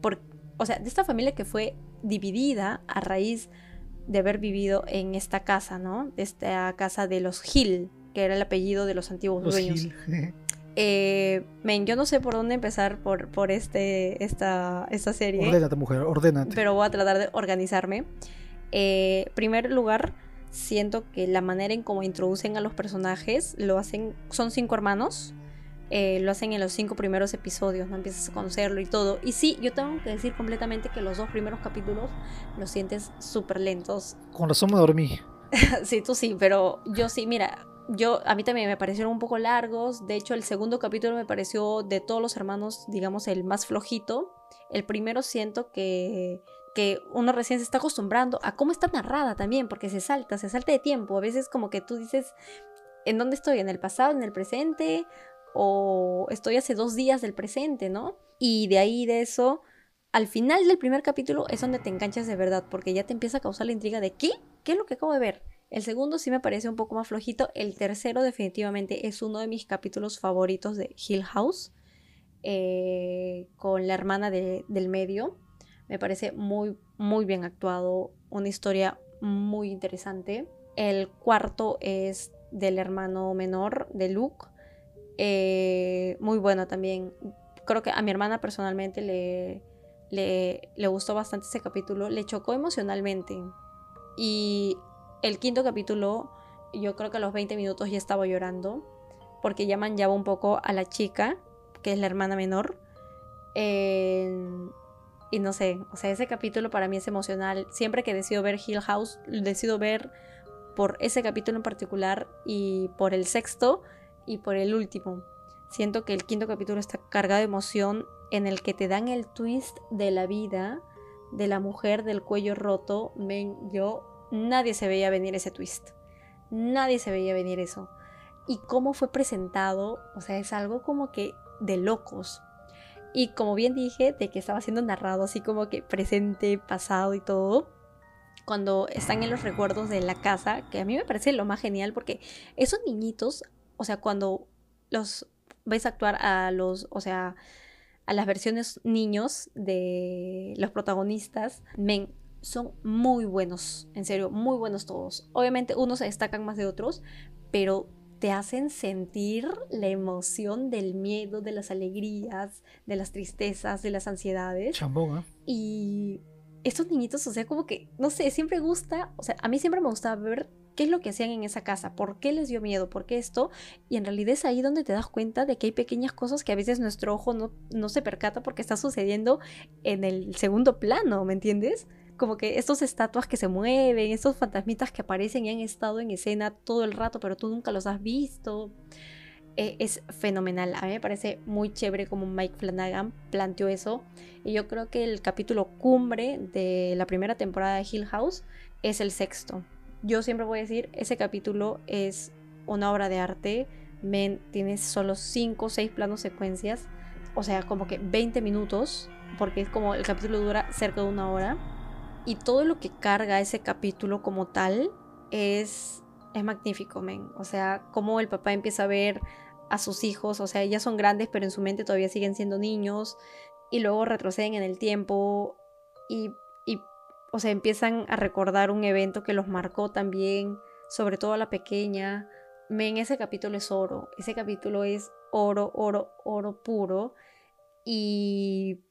por, o sea, de esta familia que fue dividida a raíz de haber vivido en esta casa, ¿no? Esta casa de los Hill, que era el apellido de los antiguos Los dueños. Eh, men, yo no sé por dónde empezar por, por este, esta, esta serie, Ordénate, mujer, ordénate. pero voy a tratar de organizarme. Eh, primer lugar, siento que la manera en cómo introducen a los personajes lo hacen, son cinco hermanos, eh, lo hacen en los cinco primeros episodios, no empiezas a conocerlo y todo. Y sí, yo tengo que decir completamente que los dos primeros capítulos los sientes súper lentos, Con razón me dormí. sí, tú sí, pero yo sí, mira, yo a mí también me parecieron un poco largos. De hecho, el segundo capítulo me pareció de todos los hermanos, digamos, el más flojito. El primero siento que que uno recién se está acostumbrando a cómo está narrada también, porque se salta, se salta de tiempo. A veces como que tú dices, ¿en dónde estoy? ¿En el pasado, en el presente? ¿O estoy hace dos días del presente, no? Y de ahí, de eso, al final del primer capítulo es donde te enganchas de verdad, porque ya te empieza a causar la intriga de ¿qué? ¿Qué es lo que acabo de ver? El segundo sí me parece un poco más flojito. El tercero definitivamente es uno de mis capítulos favoritos de Hill House, eh, con la hermana de- del medio. Me parece muy, muy bien actuado, una historia muy interesante. El cuarto es del hermano menor de Luke, eh, muy bueno también. Creo que a mi hermana personalmente le, le, le gustó bastante ese capítulo, le chocó emocionalmente. Y el quinto capítulo, yo creo que a los 20 minutos ya estaba llorando, porque ya manchaba un poco a la chica, que es la hermana menor. Eh, y no sé, o sea, ese capítulo para mí es emocional. Siempre que decido ver Hill House, decido ver por ese capítulo en particular y por el sexto y por el último. Siento que el quinto capítulo está cargado de emoción en el que te dan el twist de la vida de la mujer del cuello roto. Men, yo nadie se veía venir ese twist. Nadie se veía venir eso. Y cómo fue presentado, o sea, es algo como que de locos. Y como bien dije, de que estaba siendo narrado así como que presente, pasado y todo. Cuando están en los recuerdos de la casa, que a mí me parece lo más genial porque esos niñitos, o sea, cuando los a actuar a los, o sea, a las versiones niños de los protagonistas, men, son muy buenos, en serio, muy buenos todos. Obviamente unos se destacan más de otros, pero te hacen sentir la emoción del miedo, de las alegrías, de las tristezas, de las ansiedades. Chambón, ¿eh? Y estos niñitos, o sea, como que, no sé, siempre gusta, o sea, a mí siempre me gustaba ver qué es lo que hacían en esa casa, por qué les dio miedo, por qué esto, y en realidad es ahí donde te das cuenta de que hay pequeñas cosas que a veces nuestro ojo no, no se percata porque está sucediendo en el segundo plano, ¿me entiendes? Como que estos estatuas que se mueven, estos fantasmitas que aparecen y han estado en escena todo el rato, pero tú nunca los has visto. Eh, es fenomenal. A mí me parece muy chévere como Mike Flanagan planteó eso. Y yo creo que el capítulo cumbre de la primera temporada de Hill House es el sexto. Yo siempre voy a decir, ese capítulo es una obra de arte. Men, tienes solo 5 o 6 planos secuencias. O sea, como que 20 minutos. Porque es como el capítulo dura cerca de una hora. Y todo lo que carga ese capítulo como tal es, es magnífico, men. O sea, como el papá empieza a ver a sus hijos, o sea, ya son grandes, pero en su mente todavía siguen siendo niños, y luego retroceden en el tiempo y, y o sea, empiezan a recordar un evento que los marcó también, sobre todo a la pequeña. Men, ese capítulo es oro, ese capítulo es oro, oro, oro puro, y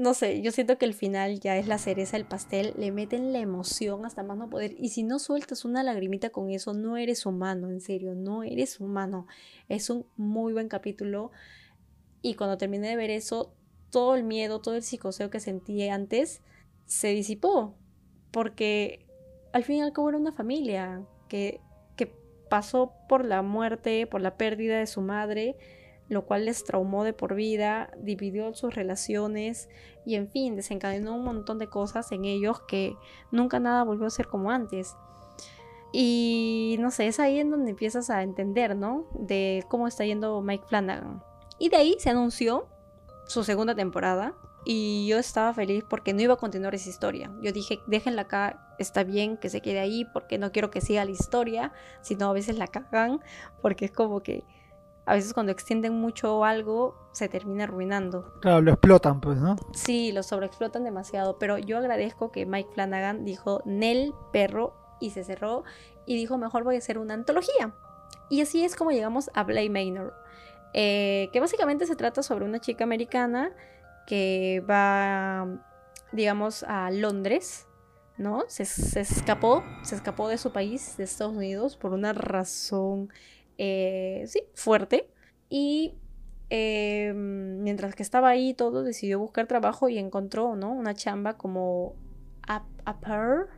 no sé, yo siento que el final ya es la cereza del pastel, le meten la emoción hasta más no poder. Y si no sueltas una lagrimita con eso, no eres humano, en serio, no eres humano. Es un muy buen capítulo. Y cuando terminé de ver eso, todo el miedo, todo el psicoseo que sentí antes se disipó. Porque al fin y al cabo era una familia que, que pasó por la muerte, por la pérdida de su madre lo cual les traumó de por vida, dividió sus relaciones y en fin, desencadenó un montón de cosas en ellos que nunca nada volvió a ser como antes. Y no sé, es ahí en donde empiezas a entender, ¿no? De cómo está yendo Mike Flanagan. Y de ahí se anunció su segunda temporada. Y yo estaba feliz porque no iba a continuar esa historia. Yo dije, déjenla acá, está bien que se quede ahí porque no quiero que siga la historia, sino a veces la cagan porque es como que a veces cuando extienden mucho algo se termina arruinando. Claro, lo explotan, pues, ¿no? Sí, lo sobreexplotan demasiado, pero yo agradezco que Mike Flanagan dijo Nel, perro, y se cerró y dijo mejor voy a hacer una antología. Y así es como llegamos a Blay Manor, eh, que básicamente se trata sobre una chica americana que va, digamos, a Londres, ¿no? Se, se escapó, se escapó de su país, de Estados Unidos, por una razón eh, sí, fuerte. Y eh, mientras que estaba ahí todo, decidió buscar trabajo y encontró, ¿no? Una chamba como upper.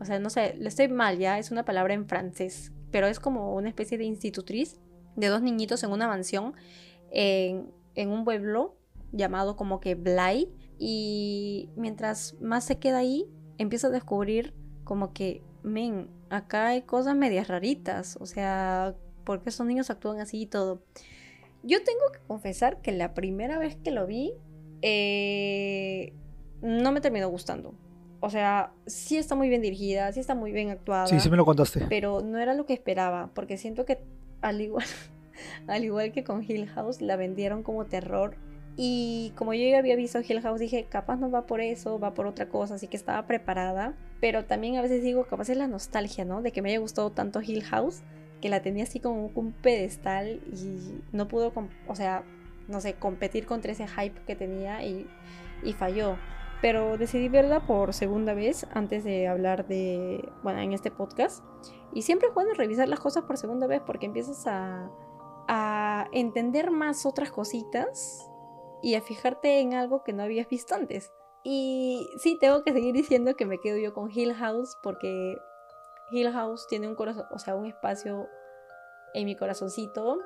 O sea, no sé, le estoy mal ya, es una palabra en francés, pero es como una especie de institutriz de dos niñitos en una mansión en, en un pueblo llamado como que Blay. Y mientras más se queda ahí, empieza a descubrir como que, men, acá hay cosas medias raritas. O sea, porque esos niños actúan así y todo. Yo tengo que confesar que la primera vez que lo vi, eh, no me terminó gustando. O sea, sí está muy bien dirigida, sí está muy bien actuada. Sí, sí me lo contaste. Pero no era lo que esperaba, porque siento que al igual, al igual que con Hill House, la vendieron como terror. Y como yo ya había visto Hill House, dije, capaz no va por eso, va por otra cosa, así que estaba preparada. Pero también a veces digo, capaz es la nostalgia, ¿no? De que me haya gustado tanto Hill House que la tenía así como un pedestal y no pudo, o sea, no sé, competir contra ese hype que tenía y, y falló. Pero decidí verla por segunda vez antes de hablar de, bueno, en este podcast. Y siempre es bueno revisar las cosas por segunda vez porque empiezas a, a entender más otras cositas y a fijarte en algo que no habías visto antes. Y sí, tengo que seguir diciendo que me quedo yo con Hill House porque Hill House tiene un corazón, o sea, un espacio en mi corazoncito,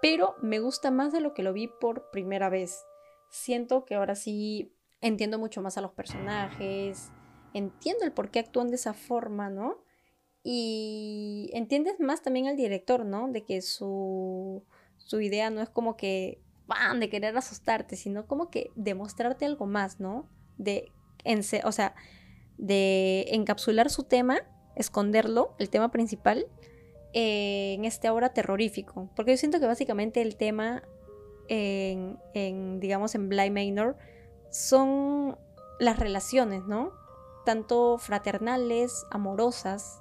pero me gusta más de lo que lo vi por primera vez. Siento que ahora sí entiendo mucho más a los personajes, entiendo el por qué actúan de esa forma, ¿no? Y entiendes más también al director, ¿no? De que su, su idea no es como que van de querer asustarte, sino como que demostrarte algo más, ¿no? De, o sea, de encapsular su tema esconderlo, el tema principal, eh, en este ahora terrorífico. Porque yo siento que básicamente el tema en, digamos, en Bly Manor son las relaciones, ¿no? Tanto fraternales, amorosas,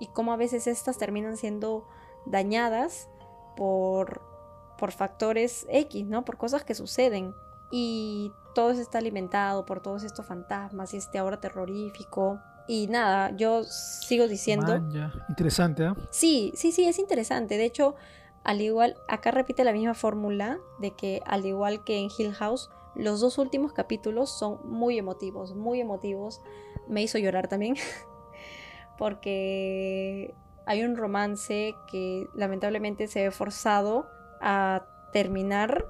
y cómo a veces estas terminan siendo dañadas por, por factores X, ¿no? Por cosas que suceden. Y todo eso está alimentado por todos estos fantasmas y este ahora terrorífico. Y nada, yo sigo diciendo... Interesante, ¿eh? Sí, sí, sí, es interesante. De hecho, al igual, acá repite la misma fórmula de que al igual que en Hill House, los dos últimos capítulos son muy emotivos, muy emotivos. Me hizo llorar también. porque hay un romance que lamentablemente se ve forzado a terminar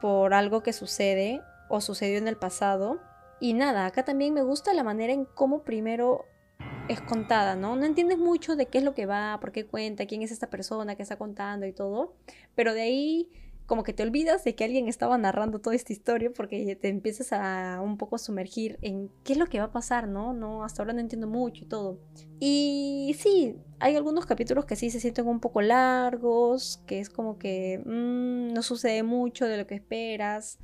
por algo que sucede o sucedió en el pasado. Y nada, acá también me gusta la manera en cómo primero es contada, ¿no? No entiendes mucho de qué es lo que va, por qué cuenta, quién es esta persona que está contando y todo, pero de ahí como que te olvidas de que alguien estaba narrando toda esta historia porque te empiezas a un poco sumergir en qué es lo que va a pasar, ¿no? No, hasta ahora no entiendo mucho y todo. Y sí, hay algunos capítulos que sí se sienten un poco largos, que es como que mmm, no sucede mucho de lo que esperas,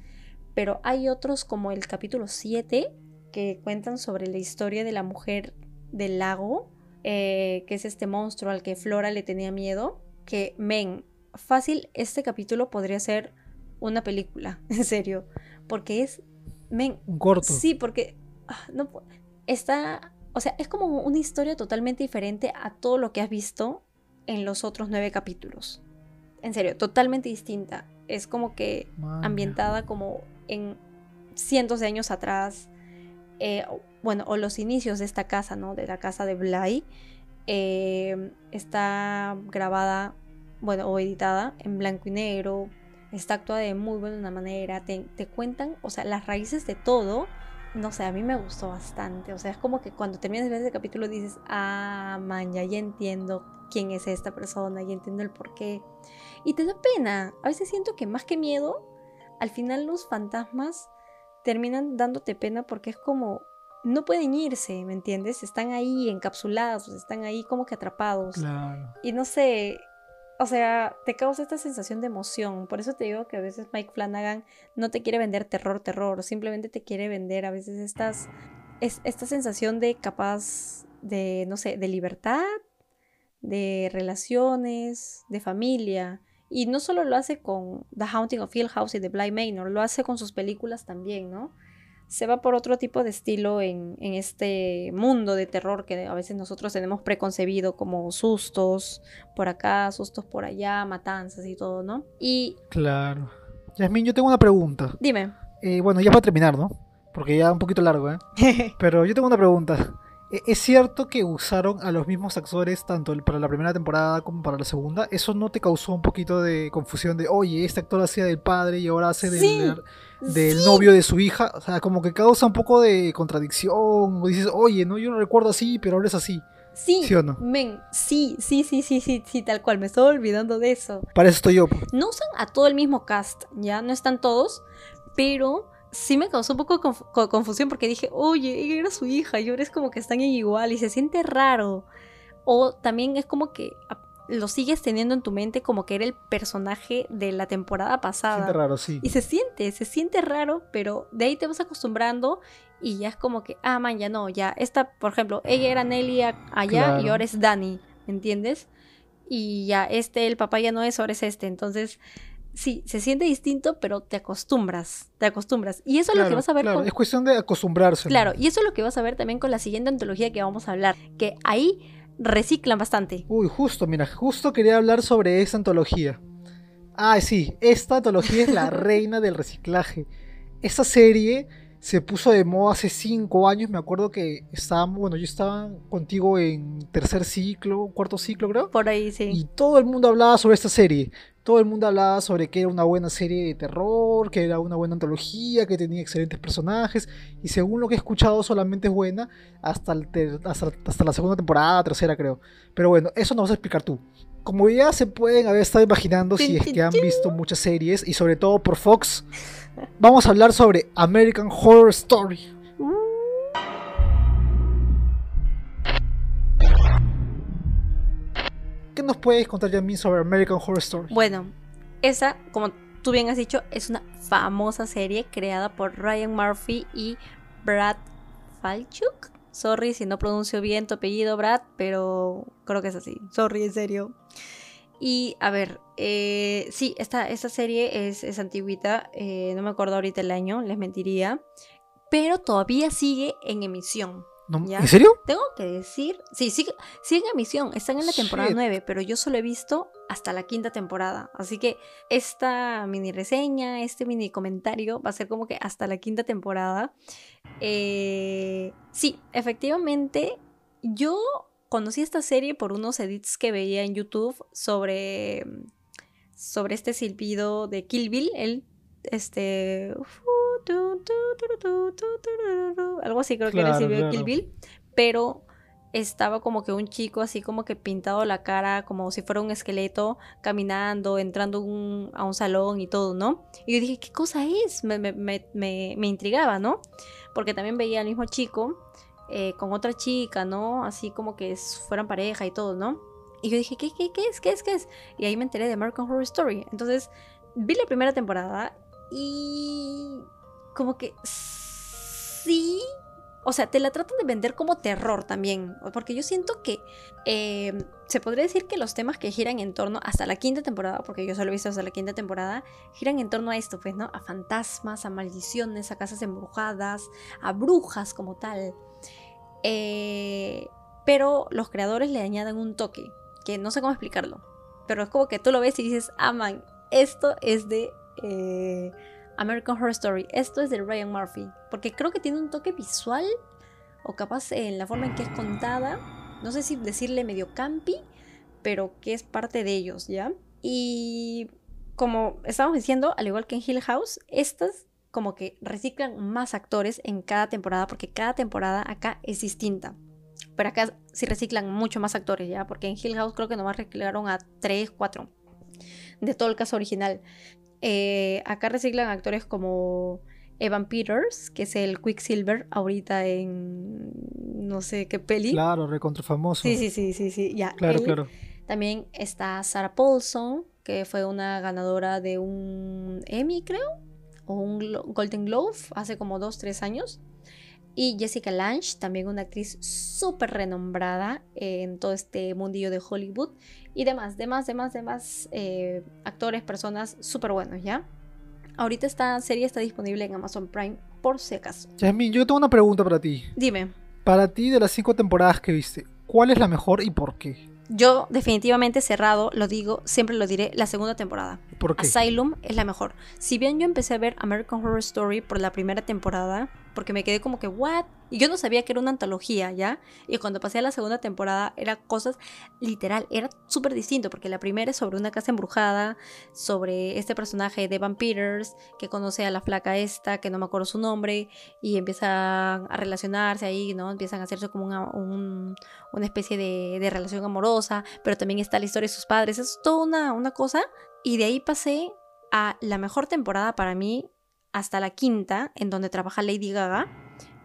pero hay otros como el capítulo 7 que cuentan sobre la historia de la mujer del lago, eh, que es este monstruo al que Flora le tenía miedo, que, men, fácil este capítulo podría ser una película, en serio, porque es men, un corto. Sí, porque ah, no está, o sea, es como una historia totalmente diferente a todo lo que has visto en los otros nueve capítulos. En serio, totalmente distinta. Es como que ambientada como en cientos de años atrás. Eh, bueno, o los inicios de esta casa, ¿no? De la casa de Bly. Eh, está grabada bueno, o editada en blanco y negro, está actuada de muy buena manera, te, cuentan, o sea, las raíces de todo, no sé, a mí me gustó bastante, o sea, es como que cuando terminas de ver ese capítulo dices, ah, man, ya, ya entiendo quién es esta persona, ya entiendo el por qué, y te da pena, a veces siento que más que miedo, al final los fantasmas terminan dándote pena porque es como, no pueden irse, ¿me entiendes? Están ahí encapsulados, están ahí como que atrapados. Claro. Y no sé, o sea, te causa esta sensación de emoción. Por eso te digo que a veces Mike Flanagan no te quiere vender terror, terror, simplemente te quiere vender a veces estas, es, esta sensación de capaz de, no sé, de libertad, de relaciones, de familia. Y no solo lo hace con The Haunting of Hill House y The Bly Manor, lo hace con sus películas también, ¿no? se va por otro tipo de estilo en, este mundo de terror que a veces nosotros tenemos preconcebido como sustos por acá, sustos por allá, matanzas y todo, ¿no? Y... Claro. Yasmin, yo tengo una pregunta. Dime. Eh, bueno, ya para terminar, ¿no? Porque ya un poquito largo, ¿eh? Pero yo tengo una pregunta. ¿E-, ¿Es cierto que usaron a los mismos actores tanto para la primera temporada como para la segunda? ¿Eso no te causó un poquito de confusión de, oye, este actor hacía del padre y ahora hace del, del novio de su hija? O sea, como que causa un poco de contradicción. O dices, oye, no, yo no recuerdo así, pero ahora es así. Sí, ¿Sí o no? Men, sí, sí, sí, sí, sí, sí, tal cual, me estoy olvidando de eso. Para eso estoy yo. No usan a todo el mismo cast, ya no están todos, pero sí me causó un poco de confusión porque dije, oye, ella era su hija y ahora es como que están igual y se siente raro. O también es como que lo sigues teniendo en tu mente como que era el personaje de la temporada pasada. Se siente raro, sí. Y se siente, se siente raro, pero de ahí te vas acostumbrando y ya es como que, ah, man, ya no, ya. Esta, por ejemplo, ella era Nelly allá y ahora es Dani, ¿me entiendes? Y ya, este, el papá ya no es, ahora es este. Entonces, sí, se siente distinto, pero te acostumbras, te acostumbras. Y eso es lo que vas a ver claro. Es cuestión de acostumbrarse. Claro, y eso es lo que vas a ver también con la siguiente antología que vamos a hablar, que ahí reciclan bastante. Uy, justo, mira, justo quería hablar sobre esa antología. Ah, sí, esta antología es la reina del reciclaje. Esta serie se puso de moda hace cinco años. Me acuerdo que estábamos, bueno, yo estaba contigo en tercer ciclo, cuarto ciclo, creo. Por ahí, sí. Y todo el mundo hablaba sobre esta serie todo el mundo hablaba sobre que era una buena serie de terror, que era una buena antología, que tenía excelentes personajes, y según lo que he escuchado solamente es buena hasta, hasta, la segunda temporada, tercera creo. Pero bueno, eso nos vas a explicar tú. Como ya se pueden haber estado imaginando si es que han visto muchas series, y sobre todo por Fox, vamos a hablar sobre American Horror Story. Nos puedes contar, Yami, sobre American Horror Story? Bueno, esa, como tú bien has dicho, es una famosa serie creada por Ryan Murphy y Brad Falchuk. Sorry si no pronuncio bien tu apellido, Brad, pero creo que es así. Sorry, en serio. Y a ver, eh, sí, esta, esta serie es, es antiguita, eh, no me acuerdo ahorita el año, les mentiría, pero todavía sigue en emisión. No, ¿Ya? ¿En serio? Tengo que decir, sí, sigue, sigue en emisión, están en la temporada Shit. 9, pero yo solo he visto hasta la quinta temporada. Así que esta mini reseña, este mini comentario va a ser como que hasta la quinta temporada. Eh, sí, efectivamente, yo conocí esta serie por unos edits que veía en YouTube sobre, sobre este silbido de Kill Bill, el este algo así creo que el Claro. Kill Bill, pero estaba como que un chico así como que pintado la cara como si fuera un esqueleto caminando, entrando un- a un salón y todo, ¿no? Y yo dije, ¿qué cosa es? Me, me- me- me- intrigaba, ¿no? Porque también veía al mismo chico eh, con otra chica, ¿no? Así como que fueran pareja y todo, ¿no? Y yo dije, ¿qué, qué, qué es? ¿Qué es? ¿Qué es? Y ahí me enteré de American Horror Story. Entonces, vi la primera temporada y como que sí, o sea, te la tratan de vender como terror también, porque yo siento que eh, se podría decir que los temas que giran en torno hasta la quinta temporada, porque yo solo he visto hasta la quinta temporada, giran en torno a esto, pues, ¿no? A fantasmas, a maldiciones, a casas embrujadas, a brujas como tal. Eh, pero los creadores le añaden un toque, que no sé cómo explicarlo, pero es como que tú lo ves y dices, ah, esto es de eh, American Horror Story, esto es de Ryan Murphy, porque creo que tiene un toque visual, o capaz en la forma en que es contada, no sé si decirle medio campi, pero que es parte de ellos, ¿ya? Y como estábamos diciendo, al igual que en Hill House, estas como que reciclan más actores en cada temporada, porque cada temporada acá es distinta. Pero acá sí reciclan mucho más actores, ¿ya? Porque en Hill House creo que nomás reciclaron a 3, 4 de todo el caso original. Eh, acá reciclan actores como Evan Peters, que es el Quicksilver ahorita en no sé qué peli. Claro, recontra famoso. Sí, sí, sí, sí, sí, ya. Claro, él. claro. También está Sarah Paulson, que fue una ganadora de un Emmy, creo, o un Golden Globe hace como dos, tres años. Y Jessica Lange, también una actriz súper renombrada en todo este mundillo de Hollywood. Y demás, demás, demás, demás eh, actores, personas súper buenos, ¿ya? Ahorita esta serie está disponible en Amazon Prime, por si acaso. Yasmin, yo tengo una pregunta para ti. Dime, Para ti, de las cinco temporadas que viste, ¿cuál es la mejor y por qué? yo definitivamente cerrado, lo digo, siempre lo diré, la segunda temporada. ¿Por qué? Asylum es la mejor. Si bien yo empecé a ver American Horror Story por la primera temporada, porque me quedé como que, ¿what? Y yo no sabía que era una antología, ¿ya? Y cuando pasé a la segunda temporada, era cosas literal, era súper distinto, porque la primera es sobre una casa embrujada, sobre este personaje de Evan Peters, que conoce a la flaca esta, que no me acuerdo su nombre, y empiezan a relacionarse ahí, ¿no? Empiezan a hacerse como una, un- una especie de, de relación amorosa, pero también está la historia de sus padres, es toda una, una cosa. Y de ahí pasé a la mejor temporada para mí, hasta la quinta, en donde trabaja Lady Gaga,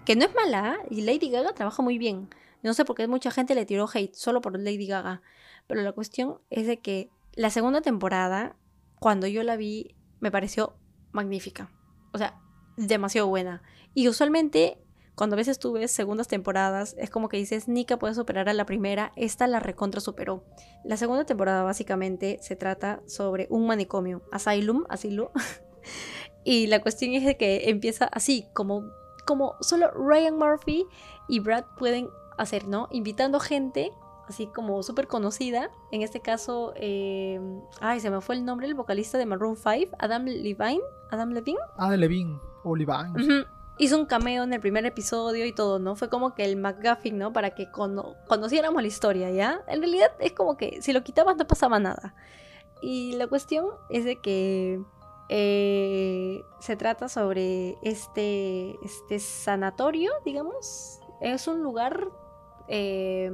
que no es mala, y Lady Gaga trabaja muy bien. No sé por qué mucha gente le tiró hate solo por Lady Gaga, pero la cuestión es de que la segunda temporada, cuando yo la vi, me pareció magnífica. O sea, demasiado buena. Y usualmente, cuando a veces tú ves segundas temporadas, es como que dices, Nika puede superar a la primera, esta la recontra superó. La segunda temporada básicamente se trata sobre un manicomio, Asylum, asilo. y la cuestión es de que empieza así, como, como solo Ryan Murphy y Brad pueden hacer, ¿no? Invitando gente, así como súper conocida. En este caso, eh, ay, se me fue el nombre, el vocalista de Maroon 5, Adam Levine. Adam Levine. Ah, de Levine o Levine. Hizo un cameo en el primer episodio y todo, ¿no? Fue como que el McGuffin, ¿no? Para que cono- conociéramos la historia, ¿ya? En realidad es como que si lo quitabas no pasaba nada. Y la cuestión es de que eh, se trata sobre este, este sanatorio, digamos. Es un lugar, eh,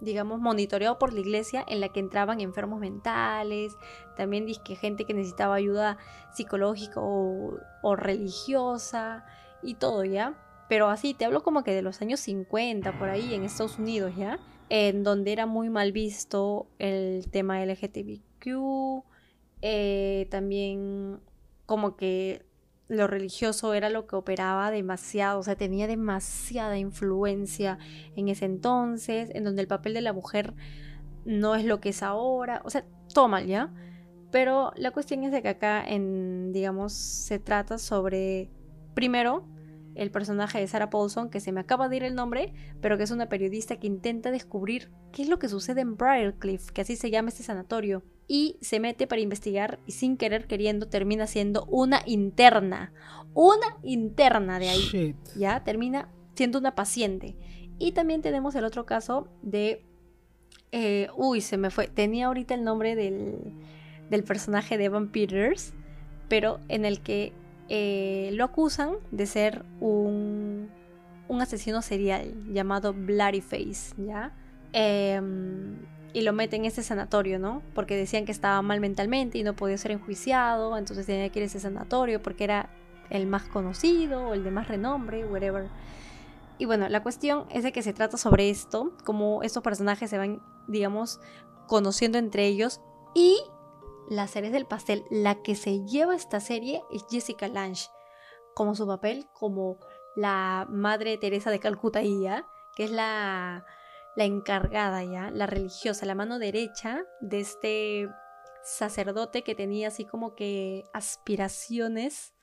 digamos, monitoreado por la iglesia en la que entraban enfermos mentales, también que gente que necesitaba ayuda psicológica o, o religiosa y todo, ¿ya? Pero así, te hablo como que de los años 50, por ahí, en Estados Unidos, ¿ya? en donde era muy mal visto el tema LGTBQ, eh, también como que lo religioso era lo que operaba demasiado, o sea, tenía demasiada influencia en ese entonces, en donde el papel de la mujer no es lo que es ahora, o sea, todo mal, ¿ya? Pero la cuestión es de que acá, en, digamos, se trata sobre, primero, el personaje de Sarah Paulson, que se me acaba de ir el nombre, pero que es una periodista que intenta descubrir qué es lo que sucede en Briarcliff, que así se llama este sanatorio, y se mete para investigar y sin querer queriendo termina siendo una interna, una interna de ahí, ya termina siendo una paciente. Y también tenemos el otro caso de, eh, uy, se me fue, tenía ahorita el nombre del, del personaje de Evan Peters, pero en el que eh, lo acusan de ser un, un asesino serial llamado Bloody Face, ¿ya? Em, y lo meten en ese sanatorio, ¿no? Porque decían que estaba mal mentalmente y no podía ser enjuiciado, entonces tenía que ir a ese sanatorio porque era el más conocido o el de más renombre, whatever. Y bueno, la cuestión es de que se trata sobre esto, como estos personajes se van, digamos, conociendo entre ellos y la serie del pastel, la que se lleva esta serie es Jessica Lange, como su papel como la madre Teresa de Calcuta, que es la, la encargada ya, la religiosa, la mano derecha de este sacerdote que tenía así como que aspiraciones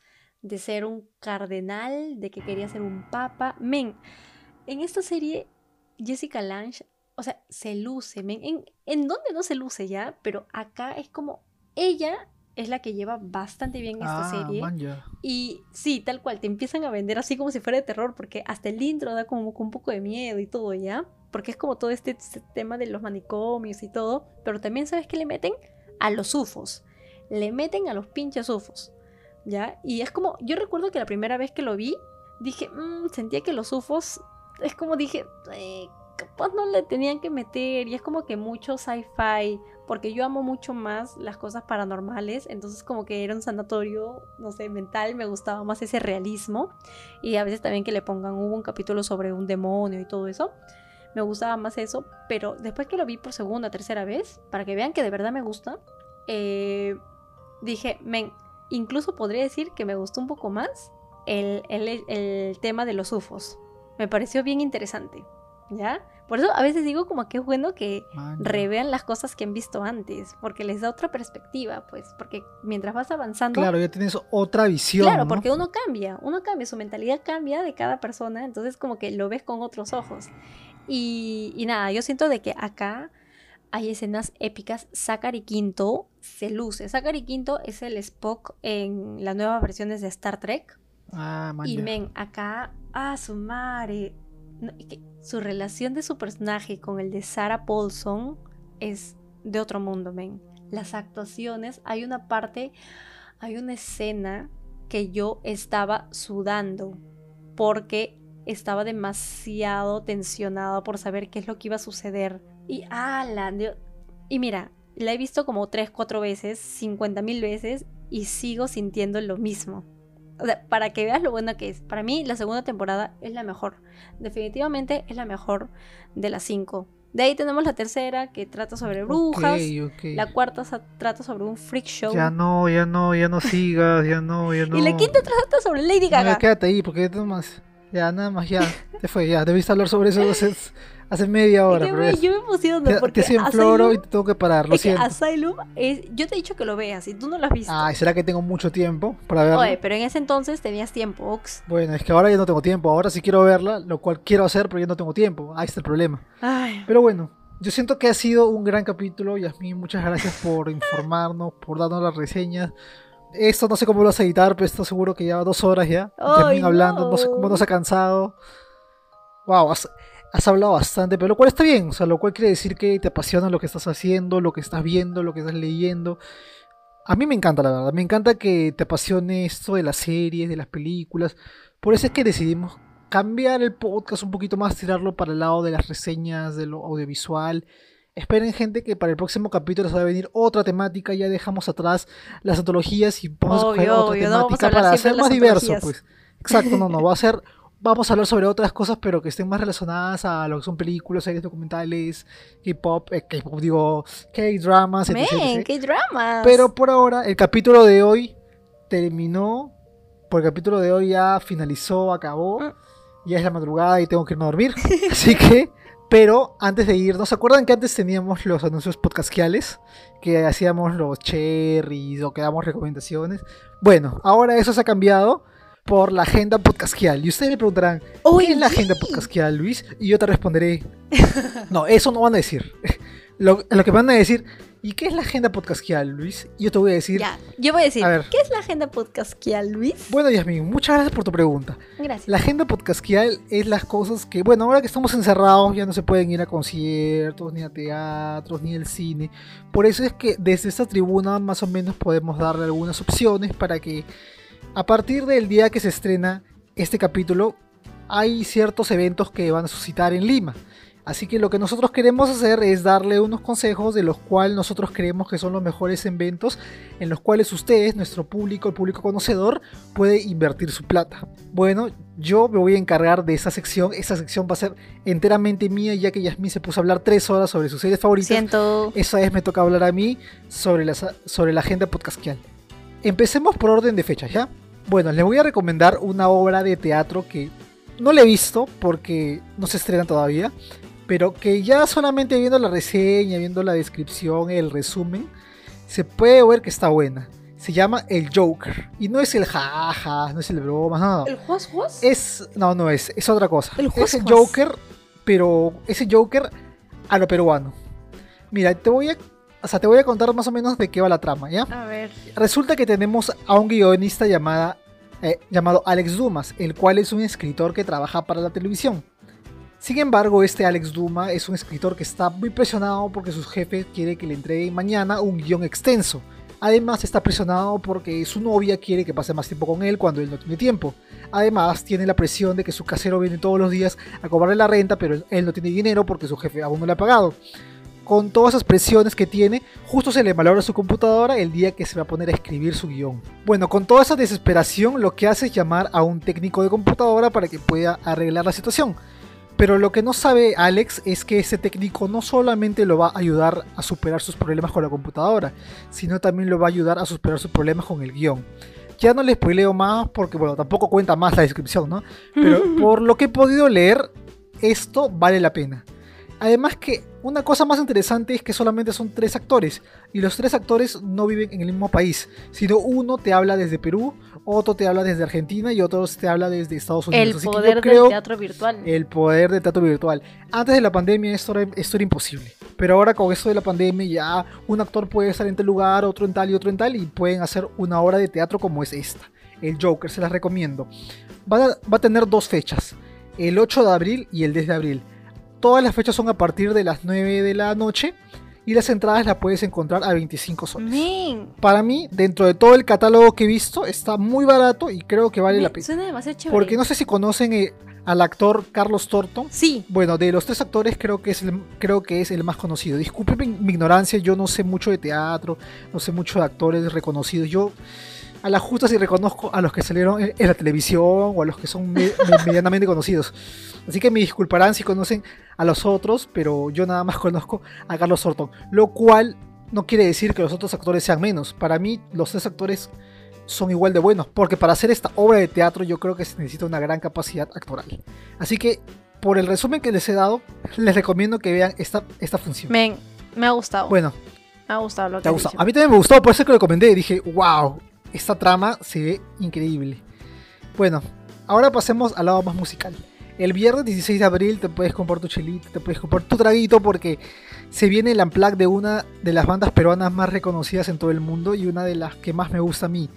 de ser un cardenal, de que quería ser un papa. Men, en esta serie Jessica Lange, o sea, se luce, men. En, en donde no se luce ya, pero acá es como ella es la que lleva bastante bien esta Ah, serie. man. Y sí, tal cual, te empiezan a vender así como si fuera de terror, porque hasta el intro da como un poco de miedo y todo, ¿ya? Porque es como todo este, este tema de los manicomios y todo, pero también sabes que le meten a los ufos, le meten a los pinches ufos, ¿ya? Y es como, yo recuerdo que la primera vez que lo vi, dije, "Mm, sentía que los ufos, es como dije, "Eh, capaz no le tenían que meter, y es como que mucho sci-fi, porque yo amo mucho más las cosas paranormales, entonces como que era un sanatorio, no sé, mental, me gustaba más ese realismo y a veces también que le pongan, hubo un capítulo sobre un demonio y todo eso, me gustaba más eso, pero después que lo vi por segunda, tercera vez, para que vean que de verdad me gusta, eh, dije, men, incluso podría decir que me gustó un poco más el, el- el tema de los UFOs, me pareció bien interesante, ¿ya? Por eso a veces digo como que es bueno que revean las cosas que han visto antes, porque les da otra perspectiva, pues, porque mientras vas avanzando... Claro, ya tienes otra visión. Claro, ¿no? porque uno cambia, uno cambia, su mentalidad cambia de cada persona, entonces como que lo ves con otros ojos. Y, y nada, yo siento de que acá hay escenas épicas. Zachary Quinto se luce. Zachary Quinto es el Spock en las nuevas versiones de Star Trek. Ah, man, Y men, acá, ah, su madre. no, su relación de su personaje con el de Sarah Paulson es de otro mundo, men. Las actuaciones, hay una parte, hay una escena que yo estaba sudando porque estaba demasiado tensionada por saber qué es lo que iba a suceder. Y, ala, Dios- y mira, la he visto como 3, 4 veces, 50 mil veces y sigo sintiendo lo mismo. O sea, para que veas lo buena que es. Para mí, la segunda temporada es la mejor. Definitivamente es la mejor de las cinco. De ahí tenemos la tercera, que trata sobre brujas. Ok, ok. La cuarta trata sobre un freak show. Ya no, ya no, ya no sigas, ya no, ya no. Y la quinta trata sobre Lady No, Gaga. quédate ahí, porque nada más. Ya, nada más, ya. Te fue, ya. Debiste hablar sobre eso hace, hace media Es hora. que, pero güey, ya- yo me emociono te, porque te floro y te tengo que parar, lo es que siento. Asylum es... Yo te he dicho que lo veas y tú no lo has visto. Ay, ¿será que tengo mucho tiempo para verlo? Oye, pero en ese entonces tenías tiempo, Ox. Bueno, es que ahora ya no tengo tiempo. Ahora sí quiero verla, lo cual quiero hacer, pero ya no tengo tiempo. Ahí está el problema. Ay, Pero bueno, yo siento que ha sido un gran capítulo. Yasmin, muchas gracias por informarnos, por darnos las reseñas. Esto no sé cómo lo vas a editar, pero esto seguro que lleva dos horas ya. Ay, hablando, no sé cómo no. nos ha cansado. Wow, has, has hablado bastante, pero lo cual está bien. O sea, lo cual quiere decir que te apasiona lo que estás haciendo, lo que estás viendo, lo que estás leyendo. A mí me encanta, la verdad. Me encanta que te apasione esto de las series, de las películas. Por eso es que decidimos cambiar el podcast un poquito más, tirarlo para el lado de las reseñas, de lo audiovisual. Esperen, gente, que para el próximo capítulo se va a venir otra temática. Ya dejamos atrás las antologías y vamos a escoger otra obvio, temática para hacer más diverso, pues. Exacto, no, no. Va a ser vamos a hablar sobre otras cosas, pero que estén más relacionadas a lo que son películas, series documentales, K-pop, eh, K-pop digo, K-dramas, etc, etc. qué dramas. Pero por ahora, el capítulo de hoy terminó. Por el capítulo de hoy ya finalizó, acabó. Mm. Ya es la madrugada y tengo que irme a dormir. Así que, pero antes de irnos, ¿se acuerdan que antes teníamos los anuncios podcastquiales? Que hacíamos los cherries o que damos recomendaciones. Bueno, ahora eso se ha cambiado por la agenda podcastquial. Y ustedes me preguntarán, ¿qué es la agenda podcastquial, Luis? Y yo te responderé, no, eso no van a decir. Lo, lo que van a decir, ¿y qué es la agenda podcastquial, Luis? Y yo te voy a decir, Ya, yo voy a decir, A ver. ¿qué es la agenda podcastquial, Luis? bueno, Yasmin, muchas gracias por tu pregunta. Gracias. La agenda podcastquial es las cosas que, bueno, ahora que estamos encerrados ya no se pueden ir a conciertos, ni a teatros, ni al cine. Por eso es que desde esta tribuna más o menos podemos darle algunas opciones para que a partir del día que se estrena este capítulo hay ciertos eventos que van a suscitar en Lima. Así que lo que nosotros queremos hacer es darle unos consejos de los cuales nosotros creemos que son los mejores eventos en los cuales ustedes, nuestro público, el público conocedor, puede invertir su plata. Bueno, yo me voy a encargar de esa sección. Esa sección va a ser enteramente mía, ya que Yasmin se puso a hablar tres horas sobre sus series favoritas. Siento. Esa vez me toca hablar a mí sobre la, sobre la agenda podcastquial. Empecemos por orden de fechas, ¿ya? Bueno, les voy a recomendar una obra de teatro que no la he visto porque no se estrena todavía, pero que ya solamente viendo la reseña, viendo la descripción, el resumen, se puede ver que está buena. Se llama El Joker. Y no es el jaja, no es el broma, no, no. ¿El Juas Juas? Es. No, no es, es otra cosa. El es el. Joker, pero ese Joker a lo peruano. Mira, te voy a. O sea, te voy a contar más o menos de qué va la trama, ¿ya? A ver. Resulta que tenemos a un guionista llamada, eh, llamado Alex Dumas, el cual es un escritor que trabaja para la televisión. Sin embargo, este Alex Duma es un escritor que está muy presionado porque su jefe quiere que le entreguen mañana un guion extenso. Además está presionado porque su novia quiere que pase más tiempo con él cuando él no tiene tiempo. Además tiene la presión de que su casero viene todos los días a cobrarle la renta, pero él no tiene dinero porque su jefe aún no le ha pagado. Con todas esas presiones que tiene, justo se le malogra su computadora el día que se va a poner a escribir su guion. Bueno, con toda esa desesperación lo que hace es llamar a un técnico de computadora para que pueda arreglar la situación. Pero lo que no sabe Alex es que ese técnico no solamente lo va a ayudar a superar sus problemas con la computadora, sino también lo va a ayudar a superar sus problemas con el guion. Ya no le spoileo más porque, bueno, tampoco cuenta más la descripción, ¿no? Pero por lo que he podido leer, esto vale la pena. Además que una cosa más interesante es que solamente son tres actores y los tres actores no viven en el mismo país, sino uno te habla desde Perú, otro te habla desde Argentina y otro te habla desde Estados Unidos. El Así poder del teatro virtual. el poder del teatro virtual. Antes de la pandemia esto era, esto era imposible. Pero ahora con esto de la pandemia ya un actor puede estar en tal lugar, otro en tal y otro en tal y pueden hacer una obra de teatro como es esta. El Joker, se las recomiendo. Va a, va a tener dos fechas, el 8 de abril y el 10 de abril. Todas las fechas son a partir de las 9 de la noche y las entradas las puedes encontrar a 25 soles. Para mí, dentro de todo el catálogo que he visto, está muy barato y creo que vale la pena. Suena demasiado chévere. Porque no sé si conocen eh, al actor Carlos Torto. Sí. Bueno, de los tres actores creo que es el, creo que es el más conocido. Disculpen mi, mi ignorancia, yo no sé mucho de teatro, no sé mucho de actores reconocidos. Yo a la justa sí reconozco a los que salieron en, en la televisión o a los que son me- me- medianamente conocidos. Así que me disculparán si conocen a los otros, pero yo nada más conozco a Carlos Torto. Lo cual no quiere decir que los otros actores sean menos. Para mí los tres actores son igual de buenos, porque para hacer esta obra de teatro yo creo que se necesita una gran capacidad actoral. Así que, por el resumen que les he dado, les recomiendo que vean esta, esta función. Men, me ha gustado. Bueno, me ha gustado lo que ha gustado. A mí también me gustó, por eso que lo comenté. Dije, wow, esta trama se ve increíble. Bueno, ahora pasemos al lado más musical. El viernes 16 de abril te puedes comprar tu chelito, te puedes comprar tu traguito porque se viene el unplug de una de las bandas peruanas más reconocidas en todo el mundo y una de las que más me gusta a mí.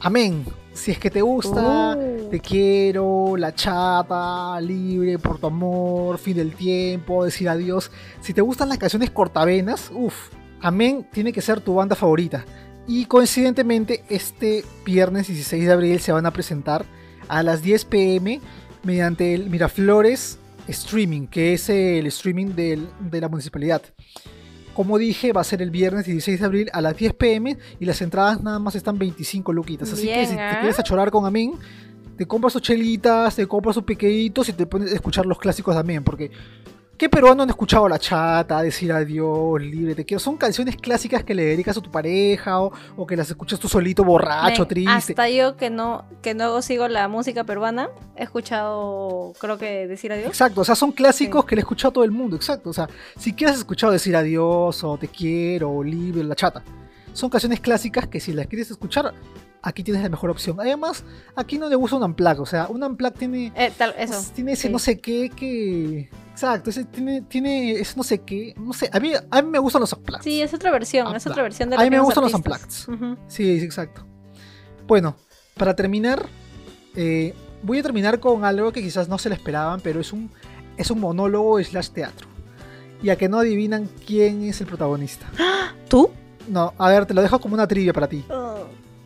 Amén. Si es que te gusta, Uh. te quiero, la chata, libre, por tu amor, fin del tiempo, decir adiós. Si te gustan las canciones cortavenas, uff, Amén tiene que ser tu banda favorita. Y coincidentemente, este viernes 16 de abril se van a presentar a las 10 pm mediante el Miraflores Streaming, que es el streaming del- de la municipalidad. Como dije, va a ser el viernes 16 de abril a las 10 pm y las entradas nada más están 25 luquitas. Así que si te ¿ah? quieres achorar con Amén, te compras sus chelitas, te compras sus pequeñitos y te pones a escuchar los clásicos también, porque ¿qué peruano han escuchado La Chata, Decir Adiós, Libre, Te Quiero? Son canciones clásicas que le dedicas a tu pareja o, o que las escuchas tú solito, borracho, triste. Hasta yo que no, que no sigo la música peruana, he escuchado, creo que decir adiós. Exacto, o sea, son clásicos Sí. que le he escuchado a todo el mundo, exacto. O sea, si quieres escuchado decir adiós o te quiero o libre, la chata. Son canciones clásicas que si las quieres escuchar, aquí tienes la mejor opción. Además, aquí no le gusta un unplug, o sea, un unplug tiene, Eh, tal, eso. tiene ese sí. no sé qué que... Exacto, ese tiene, tiene ese no sé qué, no sé, a mí, a mí me gustan los unplugs. Sí, es otra versión, es Unplugged. otra versión de A mí los me gustan los artistas. Ujú. Sí, sí, exacto. Bueno, para terminar, eh, voy a terminar con algo que quizás no se le esperaban, pero es un, es un monólogo slash teatro. Y a que no adivinan quién es el protagonista. ¿Tú? No, a ver, te lo dejo como una trivia para ti.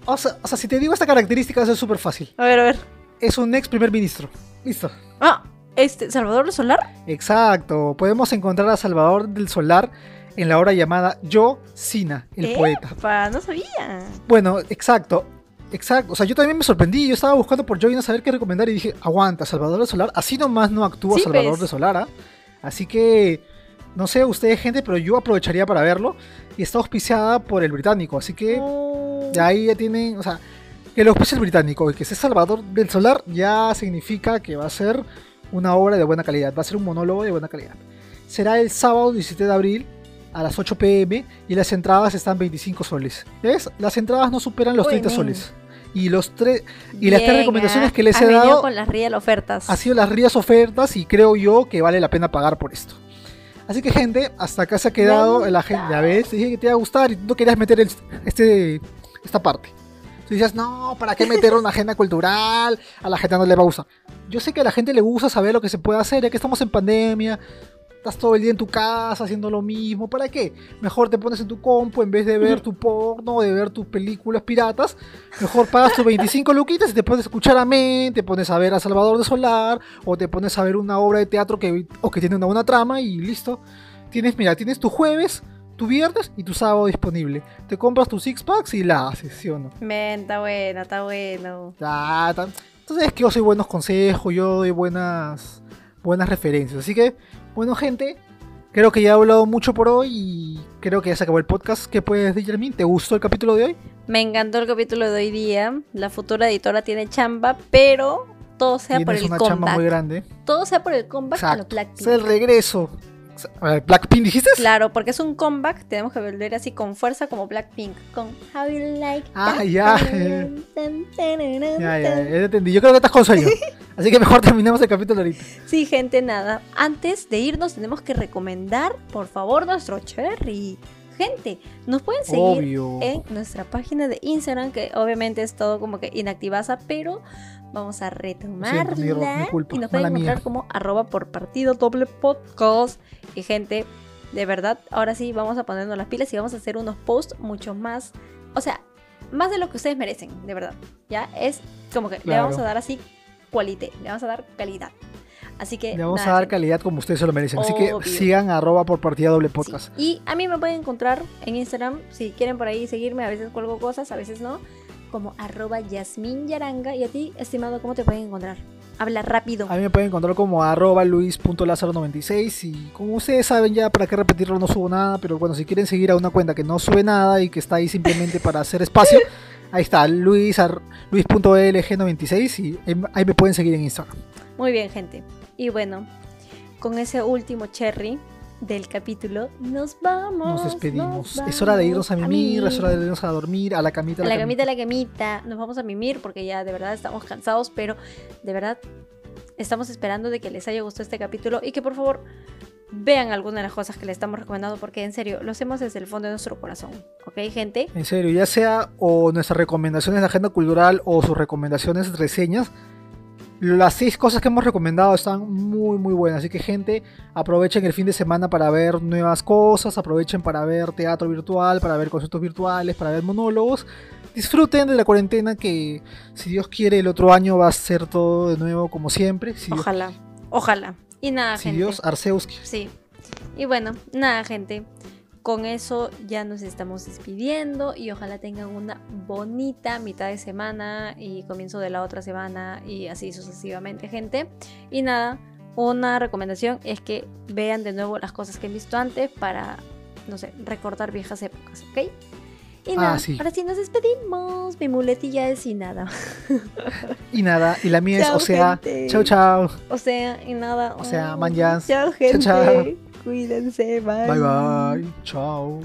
O sea, o sea, si te digo esta característica, a ser súper fácil. A ver, a ver. Es un ex primer ministro. Listo. Ah, este, Salvador del Solar. Exacto. Podemos encontrar a Salvador del Solar en la obra llamada Yo, Sina, el poeta. Epa, no sabía. Bueno, exacto. Exacto. O sea, yo también me sorprendí. Yo estaba buscando por Joy a saber qué recomendar y dije, aguanta, Salvador de Solar. Así nomás no actúa Sí, Salvador pues. de Solar. ¿ah? Así que, no sé ustedes, gente, pero yo aprovecharía para verlo. Y está auspiciada por el británico. Así que, Oh. ya ahí ya tienen, o sea, que lo auspicie el británico y que sea Salvador del Solar ya significa que va a ser una obra de buena calidad. Va a ser un monólogo de buena calidad. Será el sábado 17 de abril a las 8 pm y las entradas están 25 soles. ¿Ves? Las entradas no superan los Uy, 30 men. soles. Y los tres y las tres recomendaciones ah, que les he dado con las real ofertas. ha sido las rías ofertas y creo yo que vale la pena pagar por esto. Así que gente, hasta acá se ha quedado la gente. Ya ves, te dije que te iba a gustar y tú no querías meter el- este, esta parte. Tú dices, no, ¿para qué meter una agenda cultural? A la gente no le va a gustar. Yo sé que a la gente le gusta saber lo que se puede hacer, ya que estamos en pandemia. Estás todo el día en tu casa haciendo lo mismo. ¿Para qué? Mejor te pones en tu compu en vez de ver tu porno, de ver tus películas piratas. Mejor pagas tus 25 luquitas y te pones a escuchar a Men, te pones a ver a Salvador de Solar, o te pones a ver una obra de teatro que, o que tiene una buena trama y listo. Tienes, mira, tienes tu jueves, tu viernes y tu sábado disponible. Te compras tus six packs y la haces, ¿sí o no? Men, está bueno, está bueno. Ah, tan- Entonces es que yo soy buenos consejos, yo doy buenas, buenas referencias. Así que, bueno, gente, creo que ya he hablado mucho por hoy y creo que ya se acabó el podcast. ¿Qué puedes decir, Jermin? ¿Te gustó el capítulo de hoy? Me encantó el capítulo de hoy día. La futura editora tiene chamba, pero todo sea por el una chamba muy grande. Todo sea por el comeback a los. Blackpink. Es el regreso. Ver, ¿Blackpink dijiste? Claro, porque es un comeback, tenemos que volver así con fuerza como Blackpink, con How You Like Ah, That. ya. Tan, Ya, ya, tan. ya entendí. Yo creo que estás con sueño. Así que mejor terminemos el capítulo ahorita. Sí, gente, nada. Antes de irnos tenemos que recomendar, por favor, nuestro cherry. Gente, nos pueden seguir Obvio. en nuestra página de Instagram, que obviamente es todo como que inactivaza, pero vamos a retomarla. mi error, mi culpa, y nos pueden encontrar mía. como arroba por partido doble podcast. Y gente, de verdad, ahora sí vamos a ponernos las pilas y vamos a hacer unos posts mucho más, o sea, más de lo que ustedes merecen, de verdad. Ya es como que le vamos a dar así cualité, le vamos a dar calidad. Así que Le vamos nada, a dar gente. calidad como ustedes se lo merecen. Así que sigan arroba por partida doble Sí. podcast. Y a mí me pueden encontrar en Instagram, si quieren por ahí seguirme, a veces cuelgo cosas, a veces no, como arroba Yasmin Yaranga. Y a ti, estimado, ¿cómo te pueden encontrar? Habla rápido. A mí me pueden encontrar como arroba luis.lazaro96 y como ustedes saben ya para qué repetirlo no subo nada, pero bueno, si quieren seguir a una cuenta que no sube nada y que está ahí simplemente para hacer espacio, ahí está, luis, ar- luis.lg96 y ahí me pueden seguir en Instagram. Muy bien, gente. Y bueno, con ese último cherry del capítulo, nos vamos. Nos despedimos. nos Es hora de irnos a mimir, es hora de irnos a dormir, a la camita. A la camita, a la camita. Nos vamos a mimir porque ya de verdad estamos cansados, pero de verdad estamos esperando de que les haya gustado este capítulo y que por favor vean algunas de las cosas que les estamos recomendando porque en serio lo hacemos desde el fondo de nuestro corazón. ¿Ok, gente? En serio, ya sea o nuestras recomendaciones de agenda cultural o sus recomendaciones reseñas, las seis cosas que hemos recomendado están muy muy buenas. Así que gente, aprovechen el fin de semana para ver nuevas cosas, aprovechen para ver teatro virtual, para ver conciertos virtuales, para ver monólogos. Disfruten de la cuarentena que si Dios quiere el otro año va a ser todo de nuevo como siempre. Si Dios, Ojalá, ojalá. Y nada, si gente. Dios Arceus. Sí. Y bueno, nada, gente. Con eso ya nos estamos despidiendo y ojalá tengan una bonita mitad de semana y comienzo de la otra semana y así sucesivamente, gente. Y nada, una recomendación es que vean de nuevo las cosas que han visto antes para, no sé, recordar viejas épocas, ¿ok? Y nada, Ah, sí. ahora sí nos despedimos. Mi muletilla es y nada. Y nada, y la mía es, Chao, o sea, gente. chao, chao. O sea, y nada. O sea, Oh, manjas. Chao, gente. chao. Cuídense, bye. Bye, bye. Chao.